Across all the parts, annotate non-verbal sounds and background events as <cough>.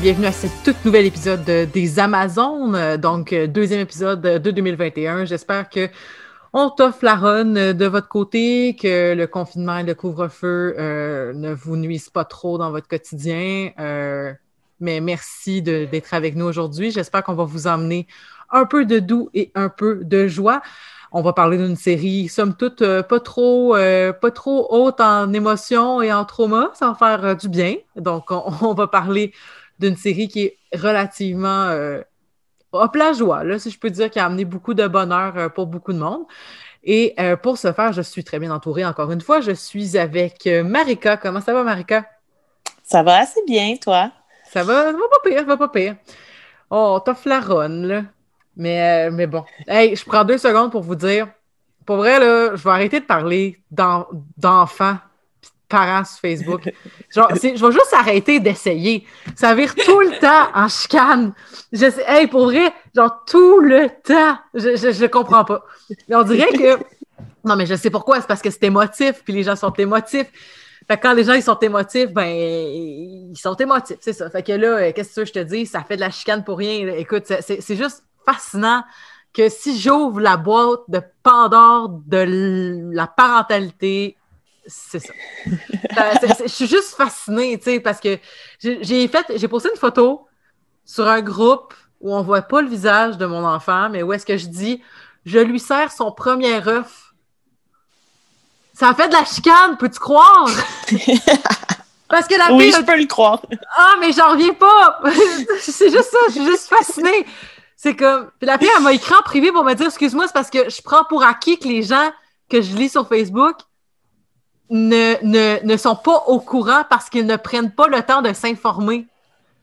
Bienvenue à ce tout nouvel épisode des Amazones, donc deuxième épisode de 2021. J'espère que on t'offre la run de votre côté, que le confinement et le couvre-feu euh, ne vous nuisent pas trop dans votre quotidien. Euh, mais merci d'être avec nous aujourd'hui. J'espère qu'on va vous emmener un peu de doux et un peu de joie. On va parler d'une série, somme toute, euh, pas trop, pas trop haute en émotions et en trauma, sans faire du bien. Donc, on <laughs> va parler d'une série qui est relativement hop la joie, là, si je peux dire, qui a amené beaucoup de bonheur euh, pour beaucoup de monde. Et euh, pour ce faire, je suis très bien entourée encore une fois. Je suis avec euh, Marika. Comment ça va, Marika? Ça va assez bien, toi? Ça va, ça va pas pire, ça va pas pire. Oh, t'as flaronne, là. Mais, mais bon. Hey, je prends deux secondes pour vous dire. Pour vrai, là, je vais arrêter de parler d'enfants parents sur Facebook. Genre, je vais juste arrêter d'essayer. Ça vire tout le temps en chicane. Je sais, hey, pour vrai, genre tout le temps. Je, je, comprends pas. Mais on dirait que. Non, mais je sais pourquoi. C'est parce que c'est émotif, puis les gens sont émotifs. Fait que quand les gens sont émotifs, ben ils sont émotifs, c'est ça. Fait que là, qu'est-ce que je te dis? Ça fait de la chicane pour rien. Écoute, c'est juste fascinant que si j'ouvre la boîte de Pandore de la parentalité, c'est ça. je suis juste fascinée, tu sais, parce que j'ai fait, j'ai posté une photo sur un groupe où on voit pas le visage de mon enfant, mais où est-ce que je dis, je lui sers son premier œuf. Ça a fait de la chicane, peux-tu croire? <laughs> Parce que la Oui, je peux le croire. Ah, mais j'en reviens pas! <laughs> c'est juste ça, je suis juste fascinée. C'est comme. Puis la fille, elle m'a écrit en privé pour me dire, excuse-moi, c'est parce que je prends pour acquis que les gens que je lis sur Facebook ne, ne, ne sont pas au courant parce qu'ils ne prennent pas le temps de s'informer.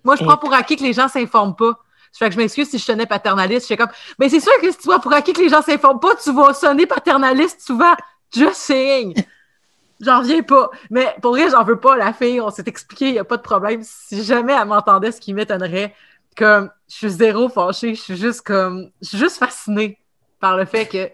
Moi, je prends pour acquis que les gens ne s'informent pas. Ça fait que je m'excuse si je sonnais paternaliste. Je suis comme, mais c'est sûr que si tu vois pour acquis que les gens s'informent pas, tu vas sonner paternaliste souvent. Just saying. J'en reviens pas. Mais pour vrai, j'en veux pas. La fille, on s'est expliqué, il n'y a pas de problème. Si jamais elle m'entendait, ce qui m'étonnerait, comme, je suis zéro fâchée. Je suis juste comme, je suis juste fascinée par le fait que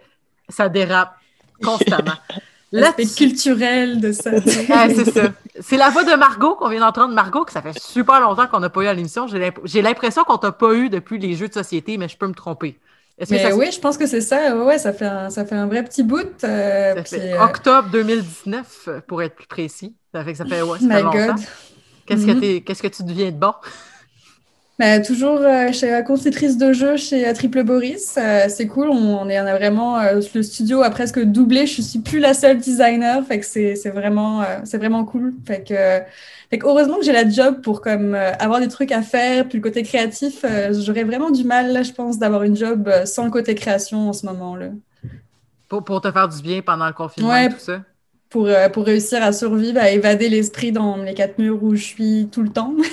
ça dérape constamment. <laughs> L'aspect culturel de ça. c'est ça. C'est la voix de Margot qu'on vient d'entendre. Margot, que ça fait super longtemps qu'on n'a pas eu à l'émission. J'ai l'impression qu'on t'a pas eu depuis les jeux de société, mais je peux me tromper. Mais oui, je pense que c'est ça. Ouais, ça fait un, ça fait un vrai petit bout. Euh, euh, octobre 2019, pour être plus précis. Ça fait que ça fait, ouais, ça fait longtemps. Qu'est-ce que, mm-hmm. qu'est-ce que tu deviens de bon? Bah, toujours euh, chez la conceptrice de jeu chez euh, Triple Boris. Euh, c'est cool. On, est, on a vraiment le studio a presque doublé. Je suis plus la seule designer. Fait que c'est, c'est vraiment c'est vraiment cool. Fait que, fait que heureusement que j'ai la job pour comme avoir des trucs à faire. Puis le côté créatif, j'aurais vraiment du mal là, je pense, d'avoir une job sans le côté création en ce moment là. Pour, pour te faire du bien pendant le confinement et tout ça? Pour, pour réussir à survivre, à évader l'esprit dans les quatre murs où je suis tout le temps. <laughs>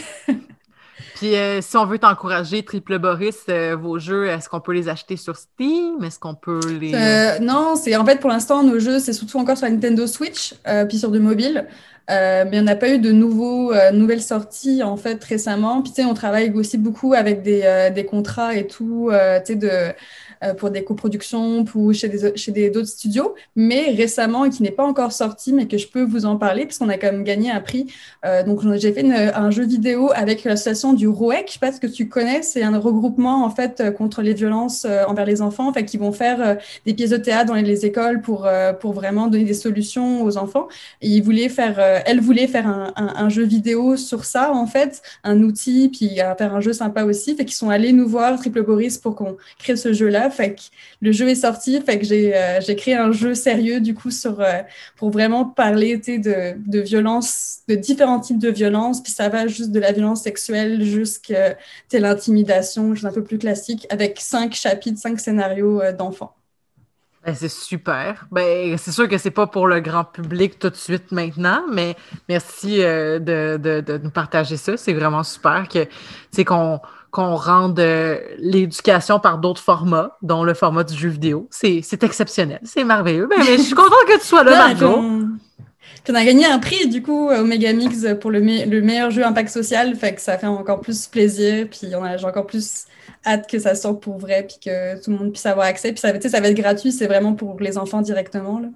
Euh, si on veut t'encourager, Triple Boris, euh, vos jeux, est-ce qu'on peut les acheter sur Steam? Est-ce qu'on peut les. Euh, non, c'est en fait pour l'instant, nos jeux, c'est surtout encore sur la Nintendo Switch, puis sur du mobile. mais on n'a pas eu de nouveaux, nouvelles sorties en fait récemment. Puis tu sais, on travaille aussi beaucoup avec des, des contrats et tout, tu sais, de euh, pour des coproductions ou chez des chez des d'autres studios, mais récemment et qui n'est pas encore sorti, mais que je peux vous en parler puisqu'on a quand même gagné un prix. Euh, donc j'ai fait un jeu vidéo avec l'association du ROEC, je sais pas ce que tu connais, c'est un regroupement en fait euh, contre les violences envers les enfants, en fait, qui vont faire des pièces de théâtre dans les écoles pour pour vraiment donner des solutions aux enfants. Et ils voulaient faire, elle voulait faire un, un, jeu vidéo sur ça en fait, un outil, puis faire un jeu sympa aussi, fait qu'ils sont allés nous voir Triple Boris pour qu'on crée ce jeu-là. Fait que le jeu est sorti, fait que j'ai euh, créé un jeu sérieux du coup sur euh, pour vraiment parler de, de violence, de différents types de violence, puis ça va juste de la violence sexuelle jusqu'à l'intimidation, un peu plus classique, avec cinq chapitres, cinq scénarios euh, d'enfants. Ben, c'est super. Ben, c'est sûr que c'est pas pour le grand public tout de suite maintenant, mais merci de, de, de, nous partager ça. C'est vraiment super que qu'on qu'on rende euh, l'éducation par d'autres formats, dont le format du jeu vidéo. C'est exceptionnel, c'est merveilleux. Ben, mais je suis contente que tu sois là, Margot. On a gagné un prix, du coup, au Megamix pour le, le, meilleur jeu impact social, fait que ça fait encore plus plaisir, puis j'ai encore plus hâte que ça sorte pour vrai, puis que tout le monde puisse avoir accès. Puis ça, ça va être gratuit, c'est vraiment pour les enfants directement. Là.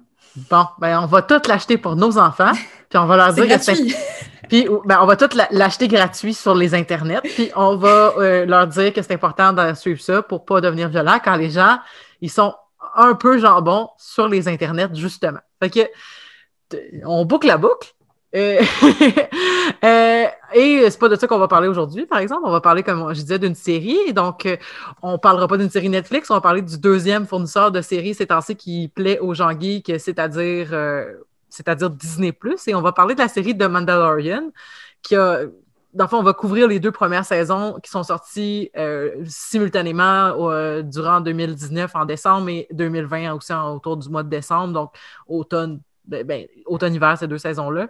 Bon, ben on va tout l'acheter pour nos enfants. Puis on va leur dire que <laughs> Puis ben, on va tout l'acheter gratuit sur les internets. Puis on va euh, leur dire que c'est important de suivre ça pour pas devenir violent quand les gens ils sont un peu jambon sur les internets, justement. Fait que on boucle la boucle. Euh, <laughs> euh, et c'est pas de ça qu'on va parler aujourd'hui, par exemple. On va parler, comme je disais, d'une série. Donc, euh, on parlera pas d'une série Netflix, on va parler du deuxième fournisseur de séries ces temps-ci qui plaît aux gens geeks, c'est-à-dire c'est-à-dire Disney+. Et on va parler de la série The Mandalorian, qui a dans on va couvrir les deux premières saisons qui sont sorties simultanément durant 2019 en décembre et 2020 aussi autour du mois de décembre, donc automne ben, ben, automne-hiver, ces deux saisons-là.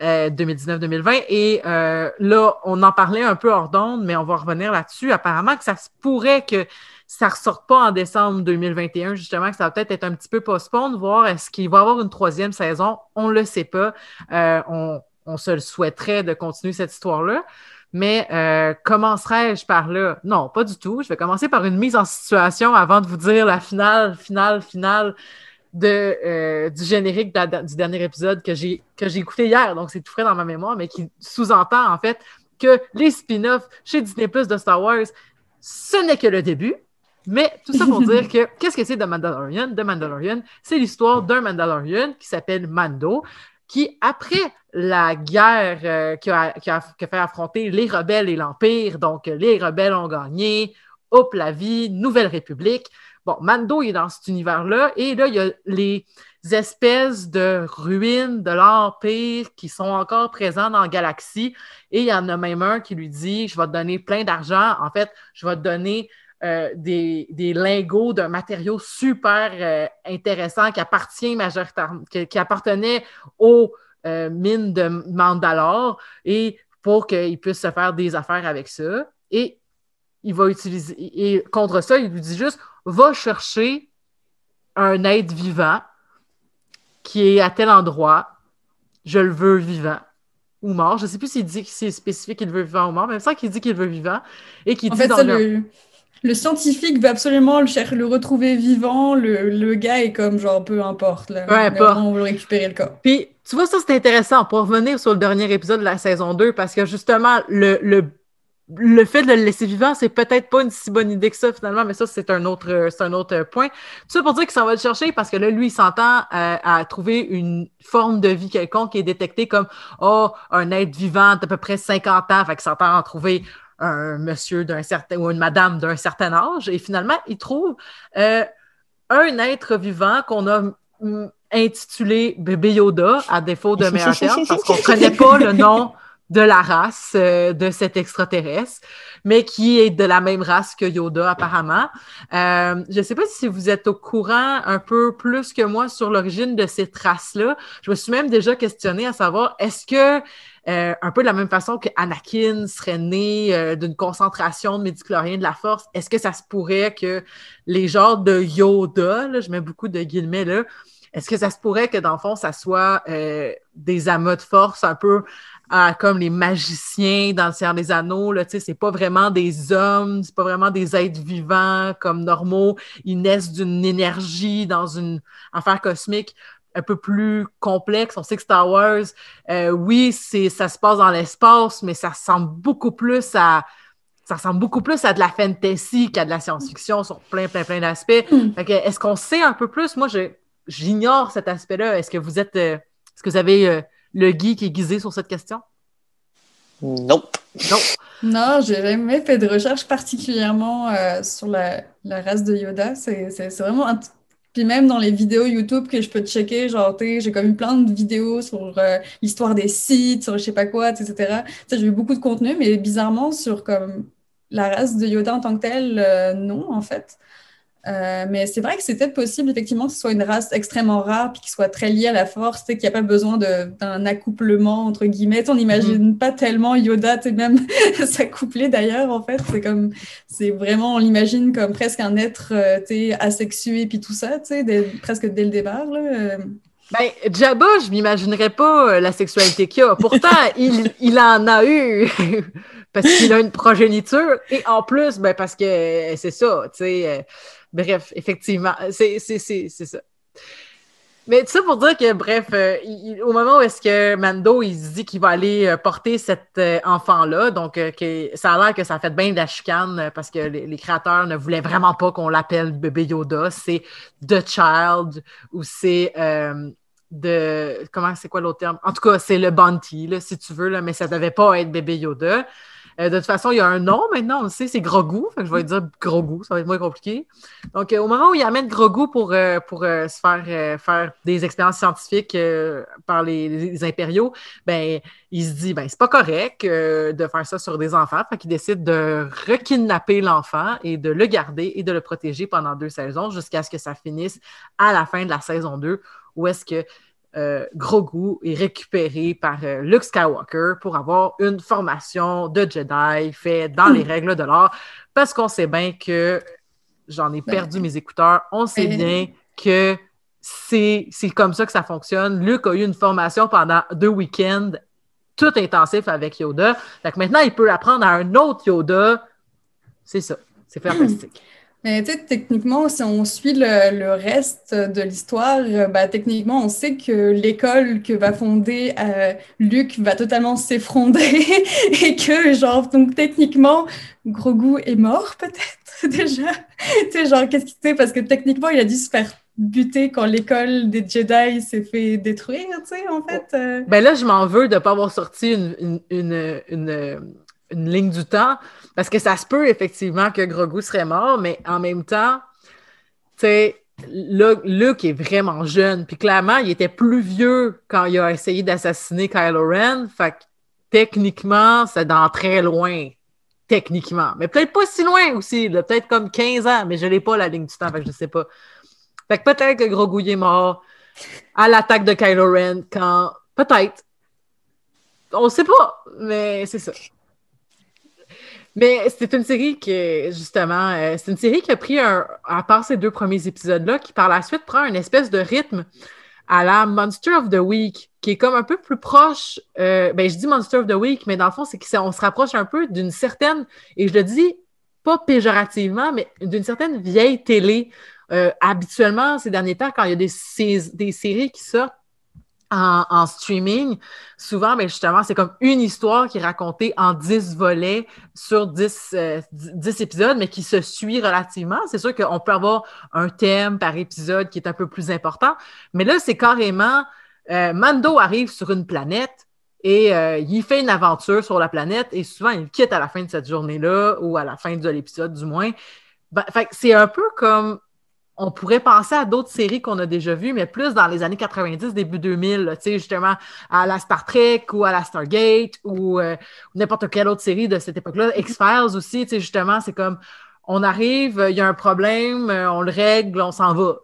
2019-2020. Euh, Et euh, là, on en parlait un peu hors d'onde, mais on va revenir là-dessus. Apparemment que ça se pourrait que ça ne ressorte pas en décembre 2021, justement, que ça va peut-être être un petit peu postpone, voir est-ce qu'il va y avoir une troisième saison. On ne le sait pas. Euh, on, on, se le souhaiterait de continuer cette histoire-là. Mais commencerai-je par là? Non, pas du tout. Je vais commencer par une mise en situation avant de vous dire la finale, finale, finale de, euh, du générique du dernier épisode que j'ai écouté hier, donc c'est tout frais dans ma mémoire, mais qui sous-entend en fait que les spin-offs chez Disney Plus de Star Wars, ce n'est que le début. Mais tout ça pour dire <laughs> que qu'est-ce que c'est de Mandalorian? De Mandalorian, c'est l'histoire d'un Mandalorian qui s'appelle Mando, qui, après la guerre euh, qui, a, qui, a, fait affronter les rebelles et l'Empire, donc les rebelles ont gagné, hop la vie, Nouvelle République, Bon, Mando est dans cet univers-là, et là, il y a les espèces de ruines de l'Empire qui sont encore présentes dans la galaxie, et il y en a même un qui lui dit Je vais te donner plein d'argent. En fait, je vais te donner euh, des, lingots d'un matériau super euh, intéressant qui appartient majoritairement, qui, appartenait aux euh, mines de Mandalore, et pour qu'il puisse se faire des affaires avec ça. Et il va utiliser. Et contre ça, il lui dit juste va chercher un être vivant qui est à tel endroit, je le veux vivant ou mort. Je ne sais plus s'il dit que c'est spécifique qu'il veut vivant ou mort, mais c'est ça qu'il dit qu'il veut vivant et qu'il dit fait, dans le... le... scientifique veut absolument le, le retrouver vivant. Le, gars est comme genre peu importe. Là. On veut récupérer le corps. Puis tu vois, ça c'est intéressant pour revenir sur le dernier épisode de la saison 2 parce que justement, le, le le fait de le laisser vivant, c'est peut-être pas une si bonne idée que ça finalement, mais ça, c'est un autre, c'est un autre point. Tout ça pour dire qu'il s'en va le chercher parce que là, lui, il s'entend euh, à, trouver une forme de vie quelconque qui est détectée comme oh, un être vivant d'à peu près 50 ans, fait qu'il s'entend à trouver un monsieur d'un certain ou une madame d'un certain âge. Et finalement, il trouve euh, un être vivant qu'on a mm, intitulé Bébé Yoda, à défaut de <laughs> meilleur terme, parce qu'on ne <laughs> connaît pas le nom de la race euh, de cet extraterrestre, mais qui est de la même race que Yoda apparemment. Euh, je ne sais pas si vous êtes au courant un peu plus que moi sur l'origine de cette race-là. Je me suis même déjà questionné à savoir est-ce que euh, un peu de la même façon que Anakin serait né d'une concentration de médicloriens de la force, est-ce que ça se pourrait que les genres de Yoda, là, je mets beaucoup de guillemets là, est-ce que ça se pourrait que dans le fond, ça soit des amas de force un peu comme les magiciens dans le Seigneur des Anneaux. Là, c'est pas vraiment des hommes, c'est pas vraiment des êtres vivants comme normaux. Ils naissent d'une énergie dans une affaire cosmique un peu plus complexe. On sait que Star Wars, euh, oui, c'est ça se passe dans l'espace, mais ça ressemble beaucoup plus à ça ressemble beaucoup plus à de la fantasy qu'à de la science-fiction sur plein, plein, plein d'aspects. Hmm. Est-ce qu'on sait un peu plus? Moi, j'ignore cet aspect-là. Est-ce que vous êtes, euh, est-ce que vous avez euh, le geek est guisé sur cette question? Non. Non. Non, j'ai jamais fait de recherche particulièrement euh, sur la, race de Yoda. C'est vraiment un... Puis même dans les vidéos YouTube que je peux checker, genre, j'ai comme eu plein de vidéos sur euh, l'histoire des sites, sur je sais pas quoi, etc. J'ai vu beaucoup de contenu, mais bizarrement, sur comme la race de Yoda en tant que telle, euh, non, en fait. Euh, mais c'est vrai que c'est peut-être possible, effectivement, que ce soit une race extrêmement rare puis qui soit très liée à la force, qu'il n'y a pas besoin d'un accouplement, entre guillemets. on n'imagine mm-hmm. pas tellement Yoda, même <laughs> s'accoupler d'ailleurs, en fait. C'est comme, c'est vraiment, on l'imagine comme presque un être euh, asexué puis tout ça, dès, presque dès le départ. Là. Euh. Ben, Jabba, je m'imaginerais pas la sexualité qu'il a. Pourtant, <laughs> il, il en a eu <laughs> parce qu'il a une progéniture et en plus, ben, parce que c'est ça, tu sais Bref, effectivement, c'est ça. Mais tout ça pour dire que, bref, euh, au moment où est-ce que Mando, il se dit qu'il va aller euh, porter cet euh, enfant-là, donc que, ça a l'air que ça a fait bien de la parce que les, créateurs ne voulaient vraiment pas qu'on l'appelle bébé Yoda. C'est The Child ou c'est de... Comment, c'est quoi l'autre terme? En tout cas, c'est le Bounty, si tu veux, là, mais ça devait pas être bébé Yoda. Euh, de toute façon, il y a un nom maintenant, on le sait, c'est Grogu. Fait que je vais dire Grogu, ça va être moins compliqué. Donc, euh, au moment où il amène Grogu pour, euh, pour se faire, faire des expériences scientifiques par les, impériaux, ben, il se dit, ben, c'est pas correct de faire ça sur des enfants. Fait qu'il décide de rekidnapper l'enfant et de le garder et de le protéger pendant deux saisons jusqu'à ce que ça finisse à la fin de la saison 2, où est-ce que euh, Grogu est récupéré par euh, Luke Skywalker pour avoir une formation de Jedi faite dans les hmm. règles de l'art. Parce qu'on sait bien que j'en ai perdu mes écouteurs. On sait bien que c'est comme ça que ça fonctionne. Luke a eu une formation pendant deux week-ends, tout intensif avec Yoda. Fait maintenant, il peut apprendre à un autre Yoda. C'est ça. C'est fantastique. Mais tu sais, techniquement, si on suit le, reste de l'histoire, bah, techniquement, on sait que l'école que va fonder euh, Luc va totalement s'effondrer <laughs> et que, genre, donc techniquement, Grogu est mort peut-être <laughs> déjà. tu sais, genre, qu'est-ce qu'il fait? Parce que techniquement, il a dû se faire buter quand l'école des Jedi s'est fait détruire, tu sais, en fait. Euh. Ben là, je m'en veux de ne pas avoir sorti une, une, une, une ligne du temps parce que ça se peut effectivement que Grogu serait mort, mais en même temps, tu sais, Luke est vraiment jeune. Puis clairement, il était plus vieux quand il a essayé d'assassiner Kylo Ren. Fait que techniquement, c'est dans très loin. Techniquement. Mais peut-être pas si loin aussi. Peut-être comme 15 ans, mais je n'ai pas la ligne du temps, fait que je sais pas. Fait que peut-être que Grogu est mort à l'attaque de Kylo Ren quand. Peut-être. On sait pas, mais c'est ça. Mais c'est une série qui, justement, euh, c'est une série qui a pris, un, à part ces deux premiers épisodes-là, qui par la suite prend une espèce de rythme à la Monster of the Week, qui est comme un peu plus proche. Euh, ben, je dis Monster of the Week, mais dans le fond, c'est qu'on se rapproche un peu d'une certaine, et je le dis pas péjorativement, mais d'une certaine vieille télé. Euh, habituellement, ces derniers temps, quand il y a des séries qui sortent, en, streaming, souvent, mais ben, justement, c'est comme une histoire qui est racontée en 10 volets sur 10, euh, épisodes, mais qui se suit relativement. C'est sûr qu'on peut avoir un thème par épisode qui est un peu plus important, mais là, c'est carrément euh, Mando arrive sur une planète et euh, il fait une aventure sur la planète et souvent, il quitte à la fin de cette journée-là ou à la fin de l'épisode, du moins. Ben, c'est un peu comme on pourrait penser à d'autres séries qu'on a déjà vues, mais plus dans les années 90, début 2000, tu sais, justement, à la Star Trek ou à la Stargate ou euh, n'importe quelle autre série de cette époque-là. X-Files aussi, justement, c'est comme on arrive, il y a un problème, euh, on le règle, on s'en va.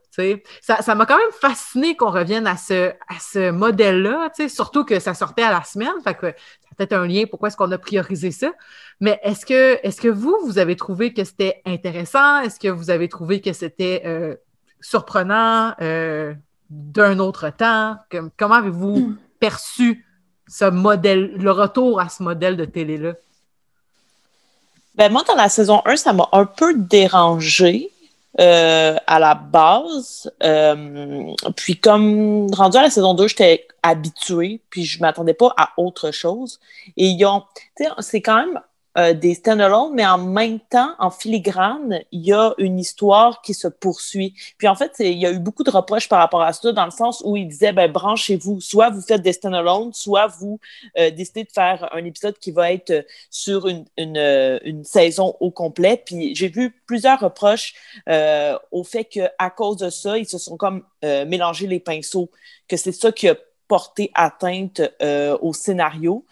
Ça m'a quand même fasciné qu'on revienne à ce, à ce modèle-là, surtout que ça sortait à la semaine. Fait que ça a peut-être un lien pourquoi est-ce qu'on a priorisé ça. Mais est-ce que, est que vous, vous avez trouvé que c'était intéressant? Est-ce que vous avez trouvé que c'était euh, surprenant euh, d'un autre temps? comment avez-vous hmm. perçu ce modèle, le retour à ce modèle de télé-là? Ben moi, dans la saison 1, ça m'a un peu dérangé. Euh, à la base. puis comme rendu à la saison 2, j'étais habituée, puis je m'attendais pas à autre chose. Et ils ont, c'est quand même euh, des stand-alone, mais en même temps, en filigrane, il y a une histoire qui se poursuit. Puis en fait, il y a eu beaucoup de reproches par rapport à ça, dans le sens où il disait, ben, branchez-vous, soit vous faites des stand-alone, soit vous euh, décidez de faire un épisode qui va être sur une, une, euh, une saison au complet. Puis j'ai vu plusieurs reproches au fait qu'à cause de ça, ils se sont comme mélangés les pinceaux, que c'est ça qui a porter atteinte euh, au scénario.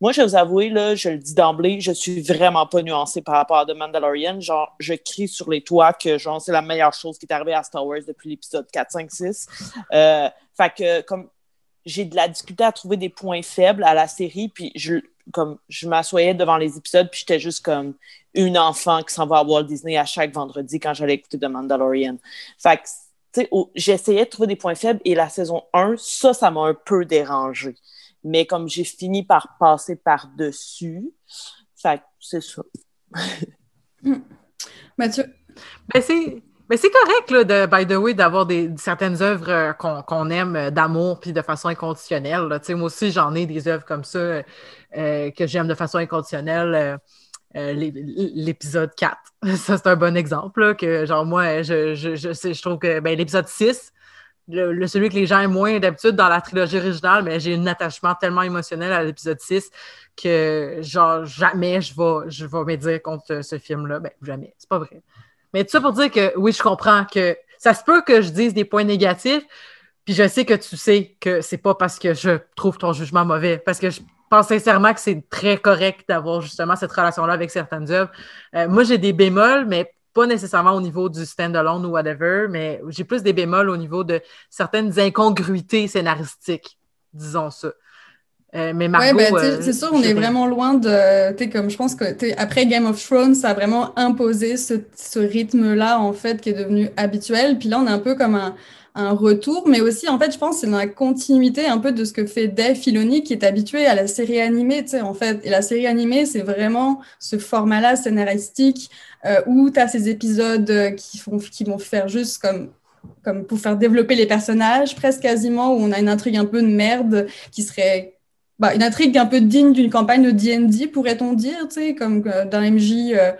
Moi, je vais vous avouer, là, je le dis d'emblée, je suis vraiment pas nuancée par rapport à The Mandalorian. Genre, je crie sur les toits que genre, c'est la meilleure chose qui est arrivée à Star Wars depuis l'épisode 4, 5, 6. fait que, comme j'ai de la difficulté à trouver des points faibles à la série, puis je, comme, je m'assoyais devant les épisodes, puis j'étais juste comme une enfant qui s'en va à Walt Disney à chaque vendredi quand j'allais écouter The Mandalorian. Fait que j'essayais de trouver des points faibles et la saison 1, ça, ça m'a un peu dérangé. Mais comme j'ai fini par passer par-dessus, c'est ça. <laughs> Mathieu? Ben, c'est. Mais c'est correct, là, de, by the way, d'avoir des, certaines œuvres euh, qu'on aime euh, d'amour puis de façon inconditionnelle. Moi aussi, j'en ai des œuvres comme ça euh, que j'aime de façon inconditionnelle. L'épisode 4. <laughs> Ça, c'est un bon exemple. que, genre, moi, je, je, je, je trouve que ben, l'épisode 6, le, celui que les gens aiment moins d'habitude dans la trilogie originale, mais j'ai un attachement tellement émotionnel à l'épisode 6 que, genre, jamais je vais, je vais me dire contre ce film-là. Ben, jamais. C'est pas vrai. Mais tout ça pour dire que oui, je comprends que ça se peut que je dise des points négatifs, puis je sais que tu sais que c'est pas parce que je trouve ton jugement mauvais, parce que je pense sincèrement que c'est très correct d'avoir justement cette relation-là avec certaines œuvres. Euh, moi, j'ai des bémols, mais pas nécessairement au niveau du stand-alone ou whatever, mais j'ai plus des bémols au niveau de certaines incongruités scénaristiques, disons ça. Euh, mais Margot, ouais, ben, c'est sûr, on est vraiment loin de. Tu comme je pense que après Game of Thrones, ça a vraiment imposé ce, ce rythme-là, en fait, qui est devenu habituel. Puis là, on est un peu comme un, un retour, mais aussi, en fait, je pense c'est dans la continuité un peu de ce que fait Dave Filoni, qui est habitué à la série animée, tu sais, en fait. Et la série animée, c'est vraiment ce format-là scénaristique euh, où tu as ces épisodes qui, font, qui vont faire juste comme comme pour faire développer les personnages, presque quasiment, où on a une intrigue un peu de merde qui serait bah, une intrigue un peu digne d'une campagne de D&D, pourrait-on dire, tu sais, comme euh, d'un MJ euh,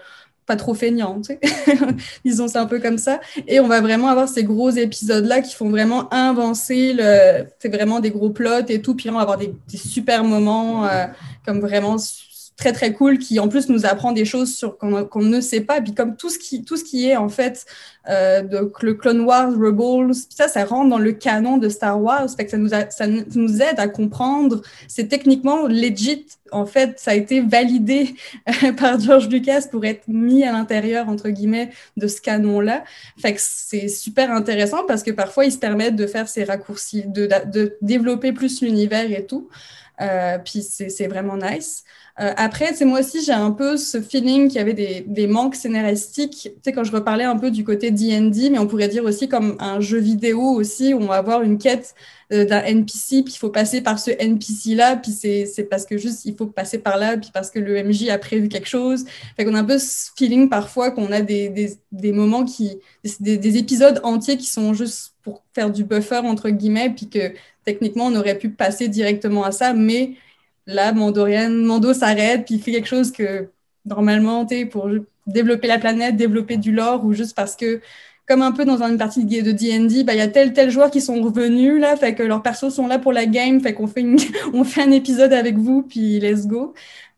trop feignant, <laughs> disons c'est un peu comme ça. Et on va vraiment avoir ces gros épisodes-là qui font vraiment avancer le... C'est vraiment des gros plots et tout, puis on va avoir des, super moments euh, comme vraiment très très cool qui en plus nous apprend des choses sur qu'on ne sait pas. Puis comme tout ce qui tout ce qui est en fait euh, le Clone Wars Rebels ça ça rentre dans le canon de Star Wars. Fait que ça nous ça nous aide à comprendre. C'est techniquement legit en fait ça a été validé <laughs> par George Lucas pour être mis à l'intérieur entre guillemets de ce canon là fait que c'est super intéressant parce que parfois ils se permettent de faire ces raccourcis de, de développer plus l'univers et tout euh, puis c'est vraiment nice. Euh, après, moi aussi, j'ai un peu ce feeling qu'il y avait des, des manques scénaristiques. Tu sais, quand je reparlais un peu du côté D&D, mais on pourrait dire aussi comme un jeu vidéo aussi, où on va avoir une quête d'un NPC, puis il faut passer par ce NPC-là, puis c'est parce que juste, il faut passer par là, puis parce que le MJ a prévu quelque chose. Fait qu'on a un peu ce feeling parfois qu'on a des, des, des, moments qui... Des, des épisodes entiers qui sont juste pour faire du buffer, entre guillemets, puis que techniquement, on aurait pu passer directement à ça, mais là, Mandorian, Mando s'arrête, puis il fait quelque chose que normalement, tu pour développer la planète, développer du lore, ou juste parce que, comme un peu dans une partie de D&D, bah, il y a tel, tel joueur qui sont revenus, là, fait que leurs persos sont là pour la game, fait qu'on fait, <laughs> on fait un épisode avec vous, puis let's go.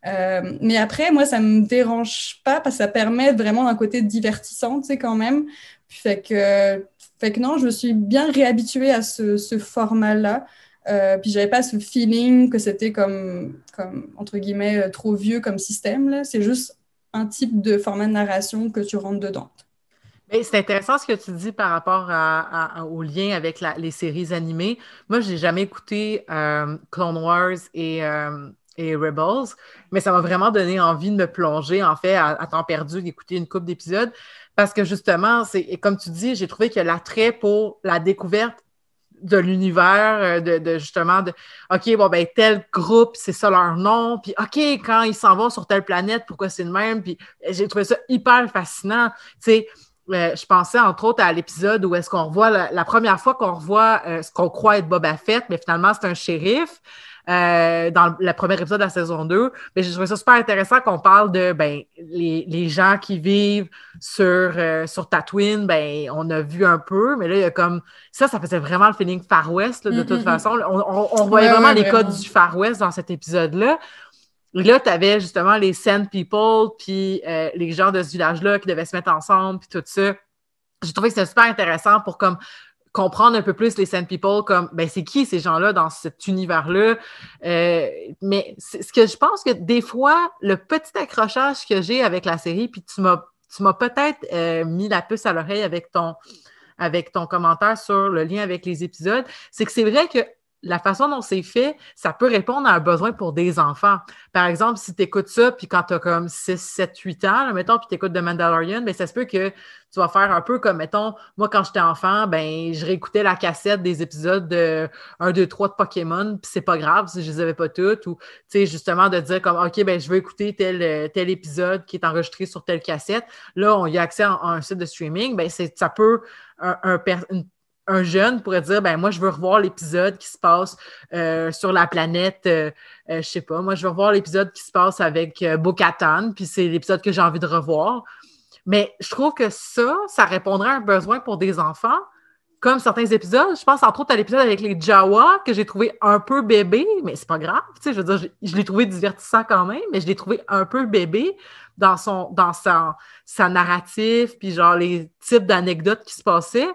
Euh, mais après, moi, ça me dérange pas parce que ça permet vraiment d'un côté divertissant, tu sais, quand même. Fait que, fait que non, je me suis bien réhabituée à ce, ce format-là. Euh, puis j'avais pas ce feeling que c'était comme, comme, entre guillemets, euh, trop vieux comme système. C'est juste un type de format de narration que tu rentres dedans. C'est intéressant ce que tu dis par rapport au lien avec les séries animées. Moi, je n'ai jamais écouté euh, Clone Wars et, et, Rebels, mais ça m'a vraiment donné envie de me plonger, en fait, à, temps perdu, d'écouter une coupe d'épisodes. Parce que justement, c'est comme tu dis, j'ai trouvé que l'attrait pour la découverte de l'univers, euh, de, justement de OK, bon, ben, tel groupe, c'est ça leur nom. Puis OK, quand ils s'en vont sur telle planète, pourquoi c'est le même? Puis j'ai trouvé ça hyper fascinant. Tu sais, euh, je pensais entre autres à l'épisode où est-ce qu'on revoit la, première fois qu'on revoit euh, ce qu'on croit être Boba Fett, mais finalement c'est un shérif. Euh, dans le premier épisode de la saison 2. Mais j'ai trouvé ça super intéressant qu'on parle de ben, les, les, gens qui vivent sur, euh, sur Tatooine, ben, on a vu un peu, mais là, il y a comme. Ça, ça faisait vraiment le feeling Far West, de toute mm-hmm. façon. On, on, on voyait vraiment les codes du Far West dans cet épisode-là. Là, tu avais justement les Sand People, puis euh, les gens de ce village-là qui devaient se mettre ensemble, puis tout ça. J'ai trouvé que c'était super intéressant pour comme comprendre un peu plus les Sand People comme ben c'est qui ces gens-là dans cet univers-là? Euh, mais ce que je pense que des fois, le petit accrochage que j'ai avec la série, puis tu m'as tu m'as peut-être euh, mis la puce à l'oreille avec ton avec ton commentaire sur le lien avec les épisodes, c'est que c'est vrai que la façon dont c'est fait, ça peut répondre à un besoin pour des enfants. Par exemple, si tu écoutes ça, puis quand tu as comme 6, 7, 8 ans, mettons, puis tu écoutes The Mandalorian, bien, ça se peut que tu vas faire un peu comme, mettons, moi, quand j'étais enfant, ben, je réécoutais la cassette des épisodes de 1, 2, 3 de Pokémon, puis c'est pas grave si je les avais pas toutes, ou, tu sais, justement, de dire comme, OK, ben, je veux écouter tel, tel épisode qui est enregistré sur telle cassette. Là, on y a accès à, un site de streaming, ben, ça peut, un, un, une un jeune pourrait dire ben moi je veux revoir l'épisode qui se passe euh, sur la planète euh, euh, je sais pas moi je veux revoir l'épisode qui se passe avec euh, Bo-Katan puis c'est l'épisode que j'ai envie de revoir. Mais je trouve que ça ça répondrait à un besoin pour des enfants comme certains épisodes. Je pense entre autres à l'épisode avec les Jawa que j'ai trouvé un peu bébé mais c'est pas grave tu sais je veux dire je, l'ai trouvé divertissant quand même mais je l'ai trouvé un peu bébé dans son dans sa, sa narrative puis genre les types d'anecdotes qui se passaient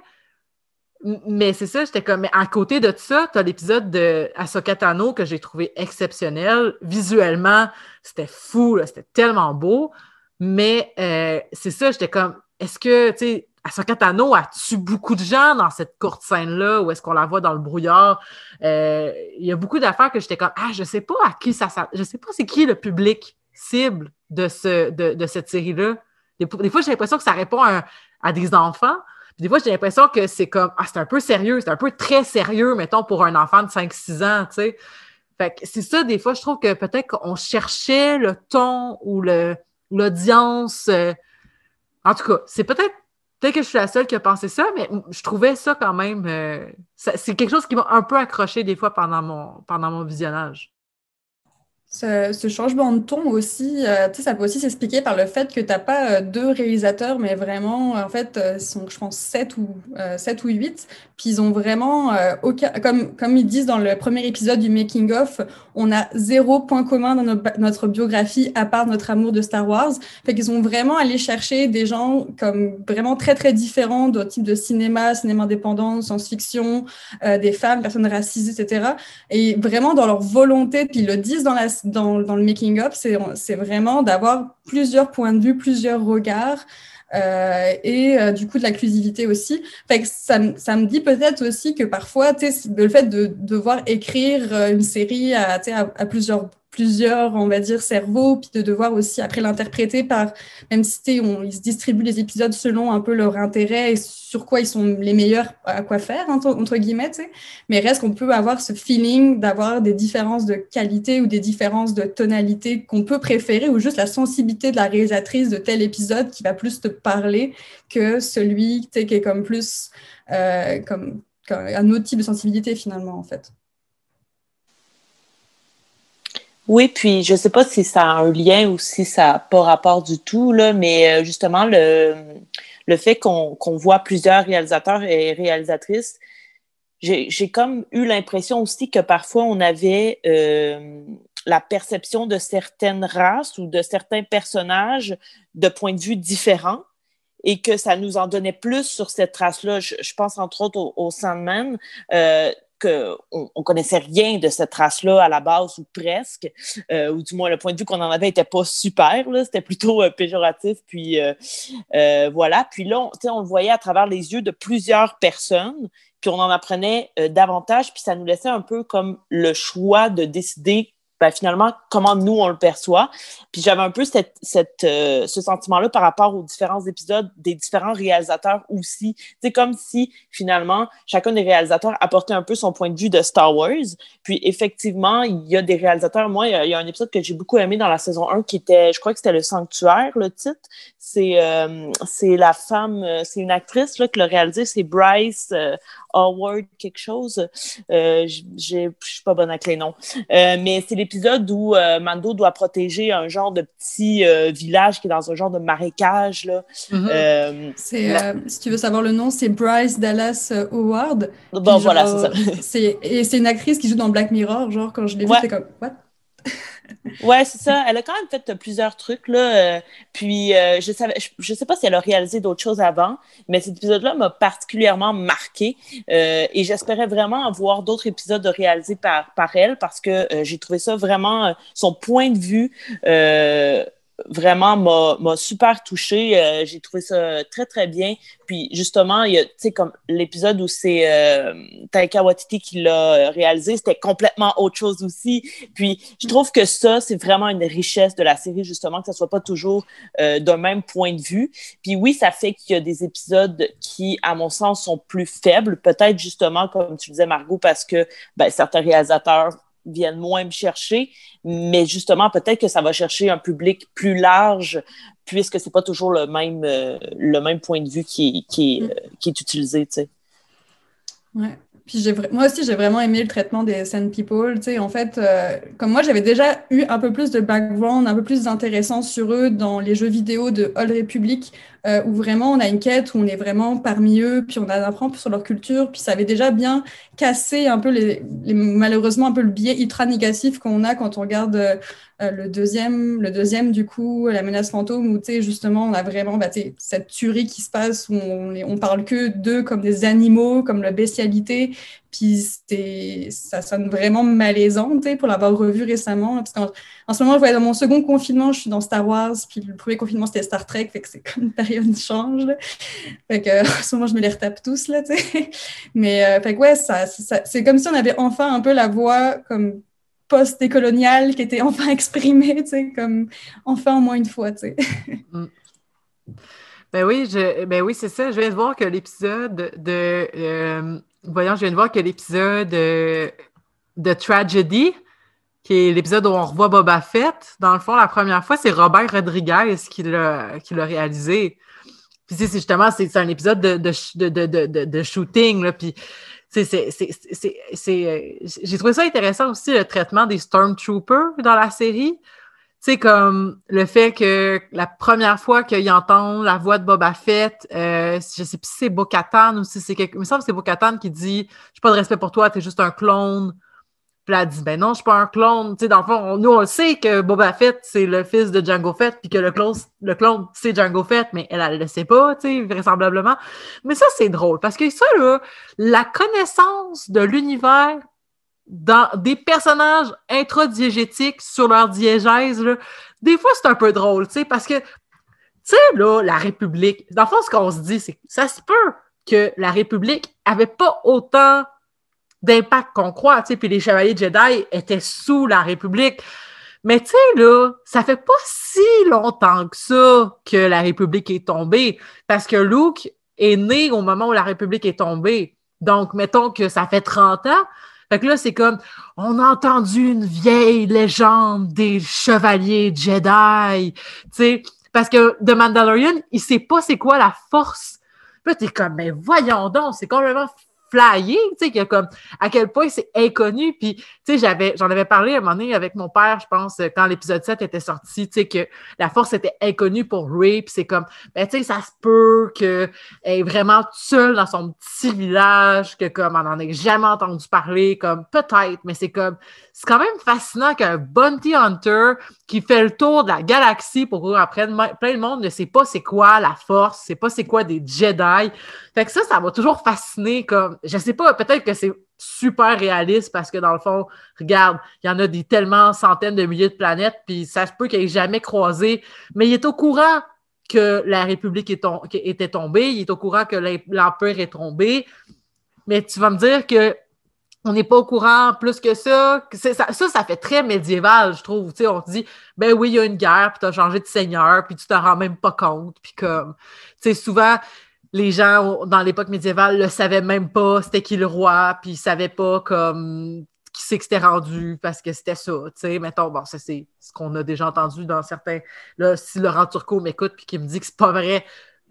mais c'est ça, j'étais comme. Mais à côté de ça, tu as l'épisode de Ahsoka Tano que j'ai trouvé exceptionnel. Visuellement, c'était fou, c'était tellement beau. Mais euh, c'est ça, j'étais comme. Est-ce que, tu sais, Ahsoka Tano a tué beaucoup de gens dans cette courte scène-là ou est-ce qu'on la voit dans le brouillard? Euh, il y a beaucoup d'affaires que j'étais comme. Ah, je sais pas à qui ça. Je sais pas c'est qui le public cible de, ce, de, de cette série-là. Des, fois, j'ai l'impression que ça répond à des enfants des fois, j'ai l'impression que c'est comme, ah, c'est un peu sérieux, c'est un peu très sérieux, mettons, pour un enfant de 5-6 ans, tu sais. Fait que c'est ça, des fois, je trouve que peut-être qu'on cherchait le ton ou l'audience. Euh, en tout cas, c'est peut-être peut-être que je suis la seule qui a pensé ça, mais je trouvais ça quand même. Euh, c'est quelque chose qui m'a un peu accroché des fois pendant mon, pendant mon visionnage. Ce, changement de ton aussi, euh, ça peut aussi s'expliquer par le fait que tu n'as pas euh, deux réalisateurs, mais vraiment, en fait, euh, sont, je pense, sept ou, sept ou huit. Puis ils ont vraiment, aucun, comme, comme ils disent dans le premier épisode du Making of, on a zéro point commun dans notre biographie à part notre amour de Star Wars. Fait qu'ils ont vraiment allé chercher des gens comme vraiment très, très différents de type de cinéma, cinéma indépendant, science-fiction, des femmes, personnes racisées, etc. Et vraiment dans leur volonté, puis ils le disent dans la dans, le making-up, c'est vraiment d'avoir plusieurs points de vue, plusieurs regards. Euh, et euh, du coup de l'inclusivité aussi. Ça me dit peut-être aussi que parfois, le fait de devoir écrire euh, une série à, à, à plusieurs plusieurs, on va dire, cerveaux, puis de devoir aussi après l'interpréter par, même si on, ils se distribuent les épisodes selon un peu leur intérêt et sur quoi ils sont les meilleurs à quoi faire, entre, guillemets, mais reste qu'on peut avoir ce feeling d'avoir des différences de qualité ou des différences de tonalité qu'on peut préférer ou juste la sensibilité de la réalisatrice de tel épisode qui va plus te parler que celui qui est comme plus euh, comme, comme un autre type de sensibilité finalement en fait. Oui, puis je ne sais pas si ça a un lien ou si ça n'a pas rapport du tout, là, mais euh, justement, le, le fait qu'on voit plusieurs réalisateurs et réalisatrices, j'ai comme eu l'impression aussi que parfois on avait euh, la perception de certaines races ou de certains personnages de points de vue différents et que ça nous en donnait plus sur cette race-là. Je, pense entre autres au, Sandman. Euh, qu'on on connaissait rien de cette race-là à la base ou presque, euh, ou du moins le point de vue qu'on en avait n'était pas super, c'était plutôt euh, péjoratif, puis euh, voilà. Puis là, on, on le voyait à travers les yeux de plusieurs personnes, puis on en apprenait davantage, puis ça nous laissait un peu comme le choix de décider ben, finalement, comment nous, on le perçoit. Puis j'avais un peu cette, cette euh, ce sentiment-là par rapport aux différents épisodes des différents réalisateurs aussi. C'est comme si, finalement, chacun des réalisateurs apportait un peu son point de vue de Star Wars. Puis effectivement, il y a des réalisateurs. Moi, il y a, un épisode que j'ai beaucoup aimé dans la saison 1 qui était, je crois que c'était Le Sanctuaire, le titre. C'est euh, c'est la femme, euh, c'est une actrice là, qui l'a réalisé, c'est Bryce Howard quelque chose. Euh, je suis pas bonne avec les noms. mais c'est les épisode où euh, Mando doit protéger un genre de petit euh, village qui est dans un genre de marécage. Là. Mm-hmm. Euh, si tu veux savoir le nom, c'est Bryce Dallas Howard. Bon, voilà, c'est ça. et c'est une actrice qui joue dans Black Mirror. Genre, quand je l'ai vue, c'était comme, what? Ouais, c'est ça. Elle a quand même fait plusieurs trucs, là. Euh, puis, euh, je savais, je, sais pas si elle a réalisé d'autres choses avant, mais cet épisode-là m'a particulièrement marqué. Euh, et j'espérais vraiment voir d'autres épisodes réalisés par, par elle parce que j'ai trouvé ça vraiment, son point de vue vraiment m'a super touchée. Euh, j'ai trouvé ça très, très bien. Puis justement, il y a, tu sais, comme l'épisode où c'est euh, Taika Waititi qui l'a réalisé, c'était complètement autre chose aussi. Puis je trouve que ça, c'est vraiment une richesse de la série, justement, que ça soit pas toujours euh, d'un même point de vue. Puis oui, ça fait qu'il y a des épisodes qui, à mon sens, sont plus faibles. Peut-être justement, comme tu disais, Margot, parce que ben, certains réalisateurs viennent moins me chercher, mais justement, peut-être que ça va chercher un public plus large puisque c'est pas toujours le même, euh, le même point de vue qui, qui, mm. euh, qui est utilisé, tu sais. Ouais. Puis moi aussi, j'ai vraiment aimé le traitement des Sand People. Tu sais, en fait, euh, comme moi, j'avais déjà eu un peu plus de background, un peu plus d'intéressant sur eux dans les jeux vidéo de Old Republic, euh, où vraiment on a une quête, où on est vraiment parmi eux, puis on apprend sur leur culture, puis ça avait déjà bien cassé un peu les, malheureusement un peu le biais ultra négatif qu'on a quand on regarde euh, le deuxième, le deuxième du coup, la menace fantôme, où justement on a vraiment bah, cette tuerie qui se passe où on, on parle que d'eux comme des animaux, comme la bestialité, puis ça sonne vraiment malaisant pour l'avoir revu récemment. Parce qu'en ce moment, je dans mon second confinement, je suis dans Star Wars, puis le premier confinement, c'était Star Trek, fait que c'est comme une période <laughs> change. Fait que, en ce moment, je me les retape tous, là. Mais, euh, fait que, ouais, ça, c'est comme si on avait enfin un peu la voix comme post-décoloniale qui était enfin <laughs> exprimée, tu sais, comme enfin au moins une fois, tu sais. <laughs> Mm. Ben oui, ben oui, c'est ça. Je viens de voir que l'épisode de euh, voyons, je viens de voir que l'épisode euh, de Tragedy, qui est l'épisode où on revoit Boba Fett, dans le fond, la première fois, c'est Robert Rodriguez qui l'a réalisé. Puis c'est justement, c'est un épisode de, de, de, shooting, là, puis euh, j'ai trouvé ça intéressant aussi, le traitement des Stormtroopers dans la série. Tu sais, comme le fait que la première fois qu'il entend la voix de Boba Fett, euh, je sais plus si c'est Bo-Katan ou si c'est quelqu'un. Il me semble que c'est Bo-Katan qui dit J'ai pas de respect pour toi, t'es juste un clone. Puis elle dit Ben non, je suis pas un clone. Tu sais, dans le fond, nous, on le sait que Boba Fett, c'est le fils de Django Fett, puis que le clone, le clone c'est Django Fett, mais elle, elle le sait pas, tu sais, vraisemblablement. Mais ça, c'est drôle, parce que ça, là, la connaissance de l'univers dans des personnages intradiégétiques sur leur diégèse, des fois, c'est un peu drôle, parce que, tu sais, là, la République, dans le fond, ce qu'on se dit, c'est que ça se peut que la République avait pas autant d'impact qu'on croit, tu sais, puis les chevaliers Jedi étaient sous la République. Mais tu sais, là, ça fait pas si longtemps que ça que la République est tombée, parce que Luke est né au moment où la République est tombée. Donc, mettons que ça fait 30 ans, fait que là, c'est comme, on a entendu une vieille légende des chevaliers Jedi, tu sais, parce que The Mandalorian, il sait pas c'est quoi la force. Puis t'es comme, mais voyons donc, c'est complètement flyé, tu sais, comme à quel point c'est inconnu. Puis, tu sais, j'avais, j'en avais parlé à un moment donné avec mon père, je pense, quand l'épisode 7 était sorti, tu sais, que la force était inconnue pour Ray. Puis c'est comme, ben, tu sais, ça se peut qu'elle est vraiment seule dans son petit village, que comme on n'en ait jamais entendu parler, comme peut-être, mais c'est comme, c'est quand même fascinant qu'un bounty hunter qui fait le tour de la galaxie pour courir après plein de monde ne sait pas c'est quoi la force, c'est pas c'est quoi des Jedi. Fait que ça, ça m'a toujours fasciné comme, je sais pas, peut-être que c'est super réaliste parce que dans le fond, regarde, il y en a des tellement centaines de milliers de planètes, puis ça se peut qu'il ait jamais croisé, mais il est au courant que la République est était tombée, il est au courant que l'Empire est tombé, mais tu vas me dire que on n'est pas au courant plus que ça. Ça, ça. fait très médiéval, je trouve. On te dit, ben oui, il y a une guerre, puis tu as changé de seigneur, puis tu t'en rends même pas compte. Puis comme, souvent, les gens, dans l'époque médiévale, le savaient même pas c'était qui le roi, puis ils savaient pas comme qui c'est que c'était rendu parce que c'était ça. Tu mettons, bon, ça c'est ce qu'on a déjà entendu dans certains. Là, si Laurent Turcot m'écoute puis qu'il me dit que c'est pas vrai,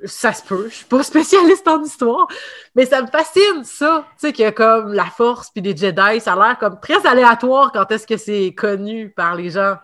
ça se peut, je suis pas <laughs> spécialiste en histoire, mais ça me fascine, ça, tu sais, que comme la force puis les Jedi, ça a l'air comme très aléatoire quand est-ce que c'est connu par les gens.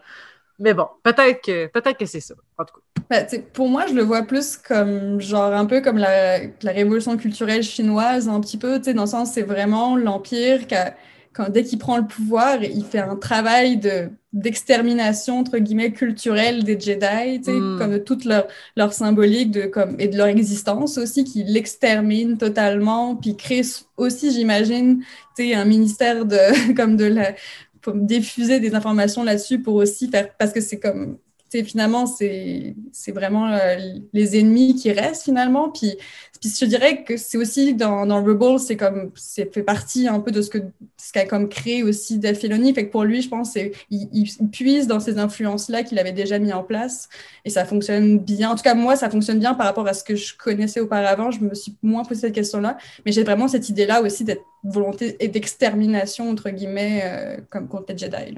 Mais bon, peut-être que, peut-être que c'est ça, en tout cas. Ben, pour moi, je le vois plus comme, genre, un peu comme la, la révolution culturelle chinoise, un petit peu, tu sais, dans le sens, c'est vraiment l'Empire qui a quand, dès qu'il prend le pouvoir, il fait un travail de d'extermination entre guillemets culturelle des Jedi, mm. comme de toute leur, leur symbolique de, comme, et de leur existence aussi, qui l'extermine totalement, puis crée aussi, j'imagine, un ministère de <laughs> comme de la pour diffuser des informations là-dessus pour aussi faire parce que c'est comme finalement, c'est vraiment euh, les ennemis qui restent finalement. Puis, puis je dirais que c'est aussi dans, dans Rebels, c'est comme c'est fait partie un peu de ce que ce qu'a comme créé aussi Dave. Fait que pour lui, je pense, il, il, puise dans ces influences-là qu'il avait déjà mis en place et ça fonctionne bien. En tout cas, moi, ça fonctionne bien par rapport à ce que je connaissais auparavant. Je me suis moins posé cette question-là, mais j'ai vraiment cette idée-là aussi d'être volonté et d'extermination entre guillemets euh, comme contre les Jedi.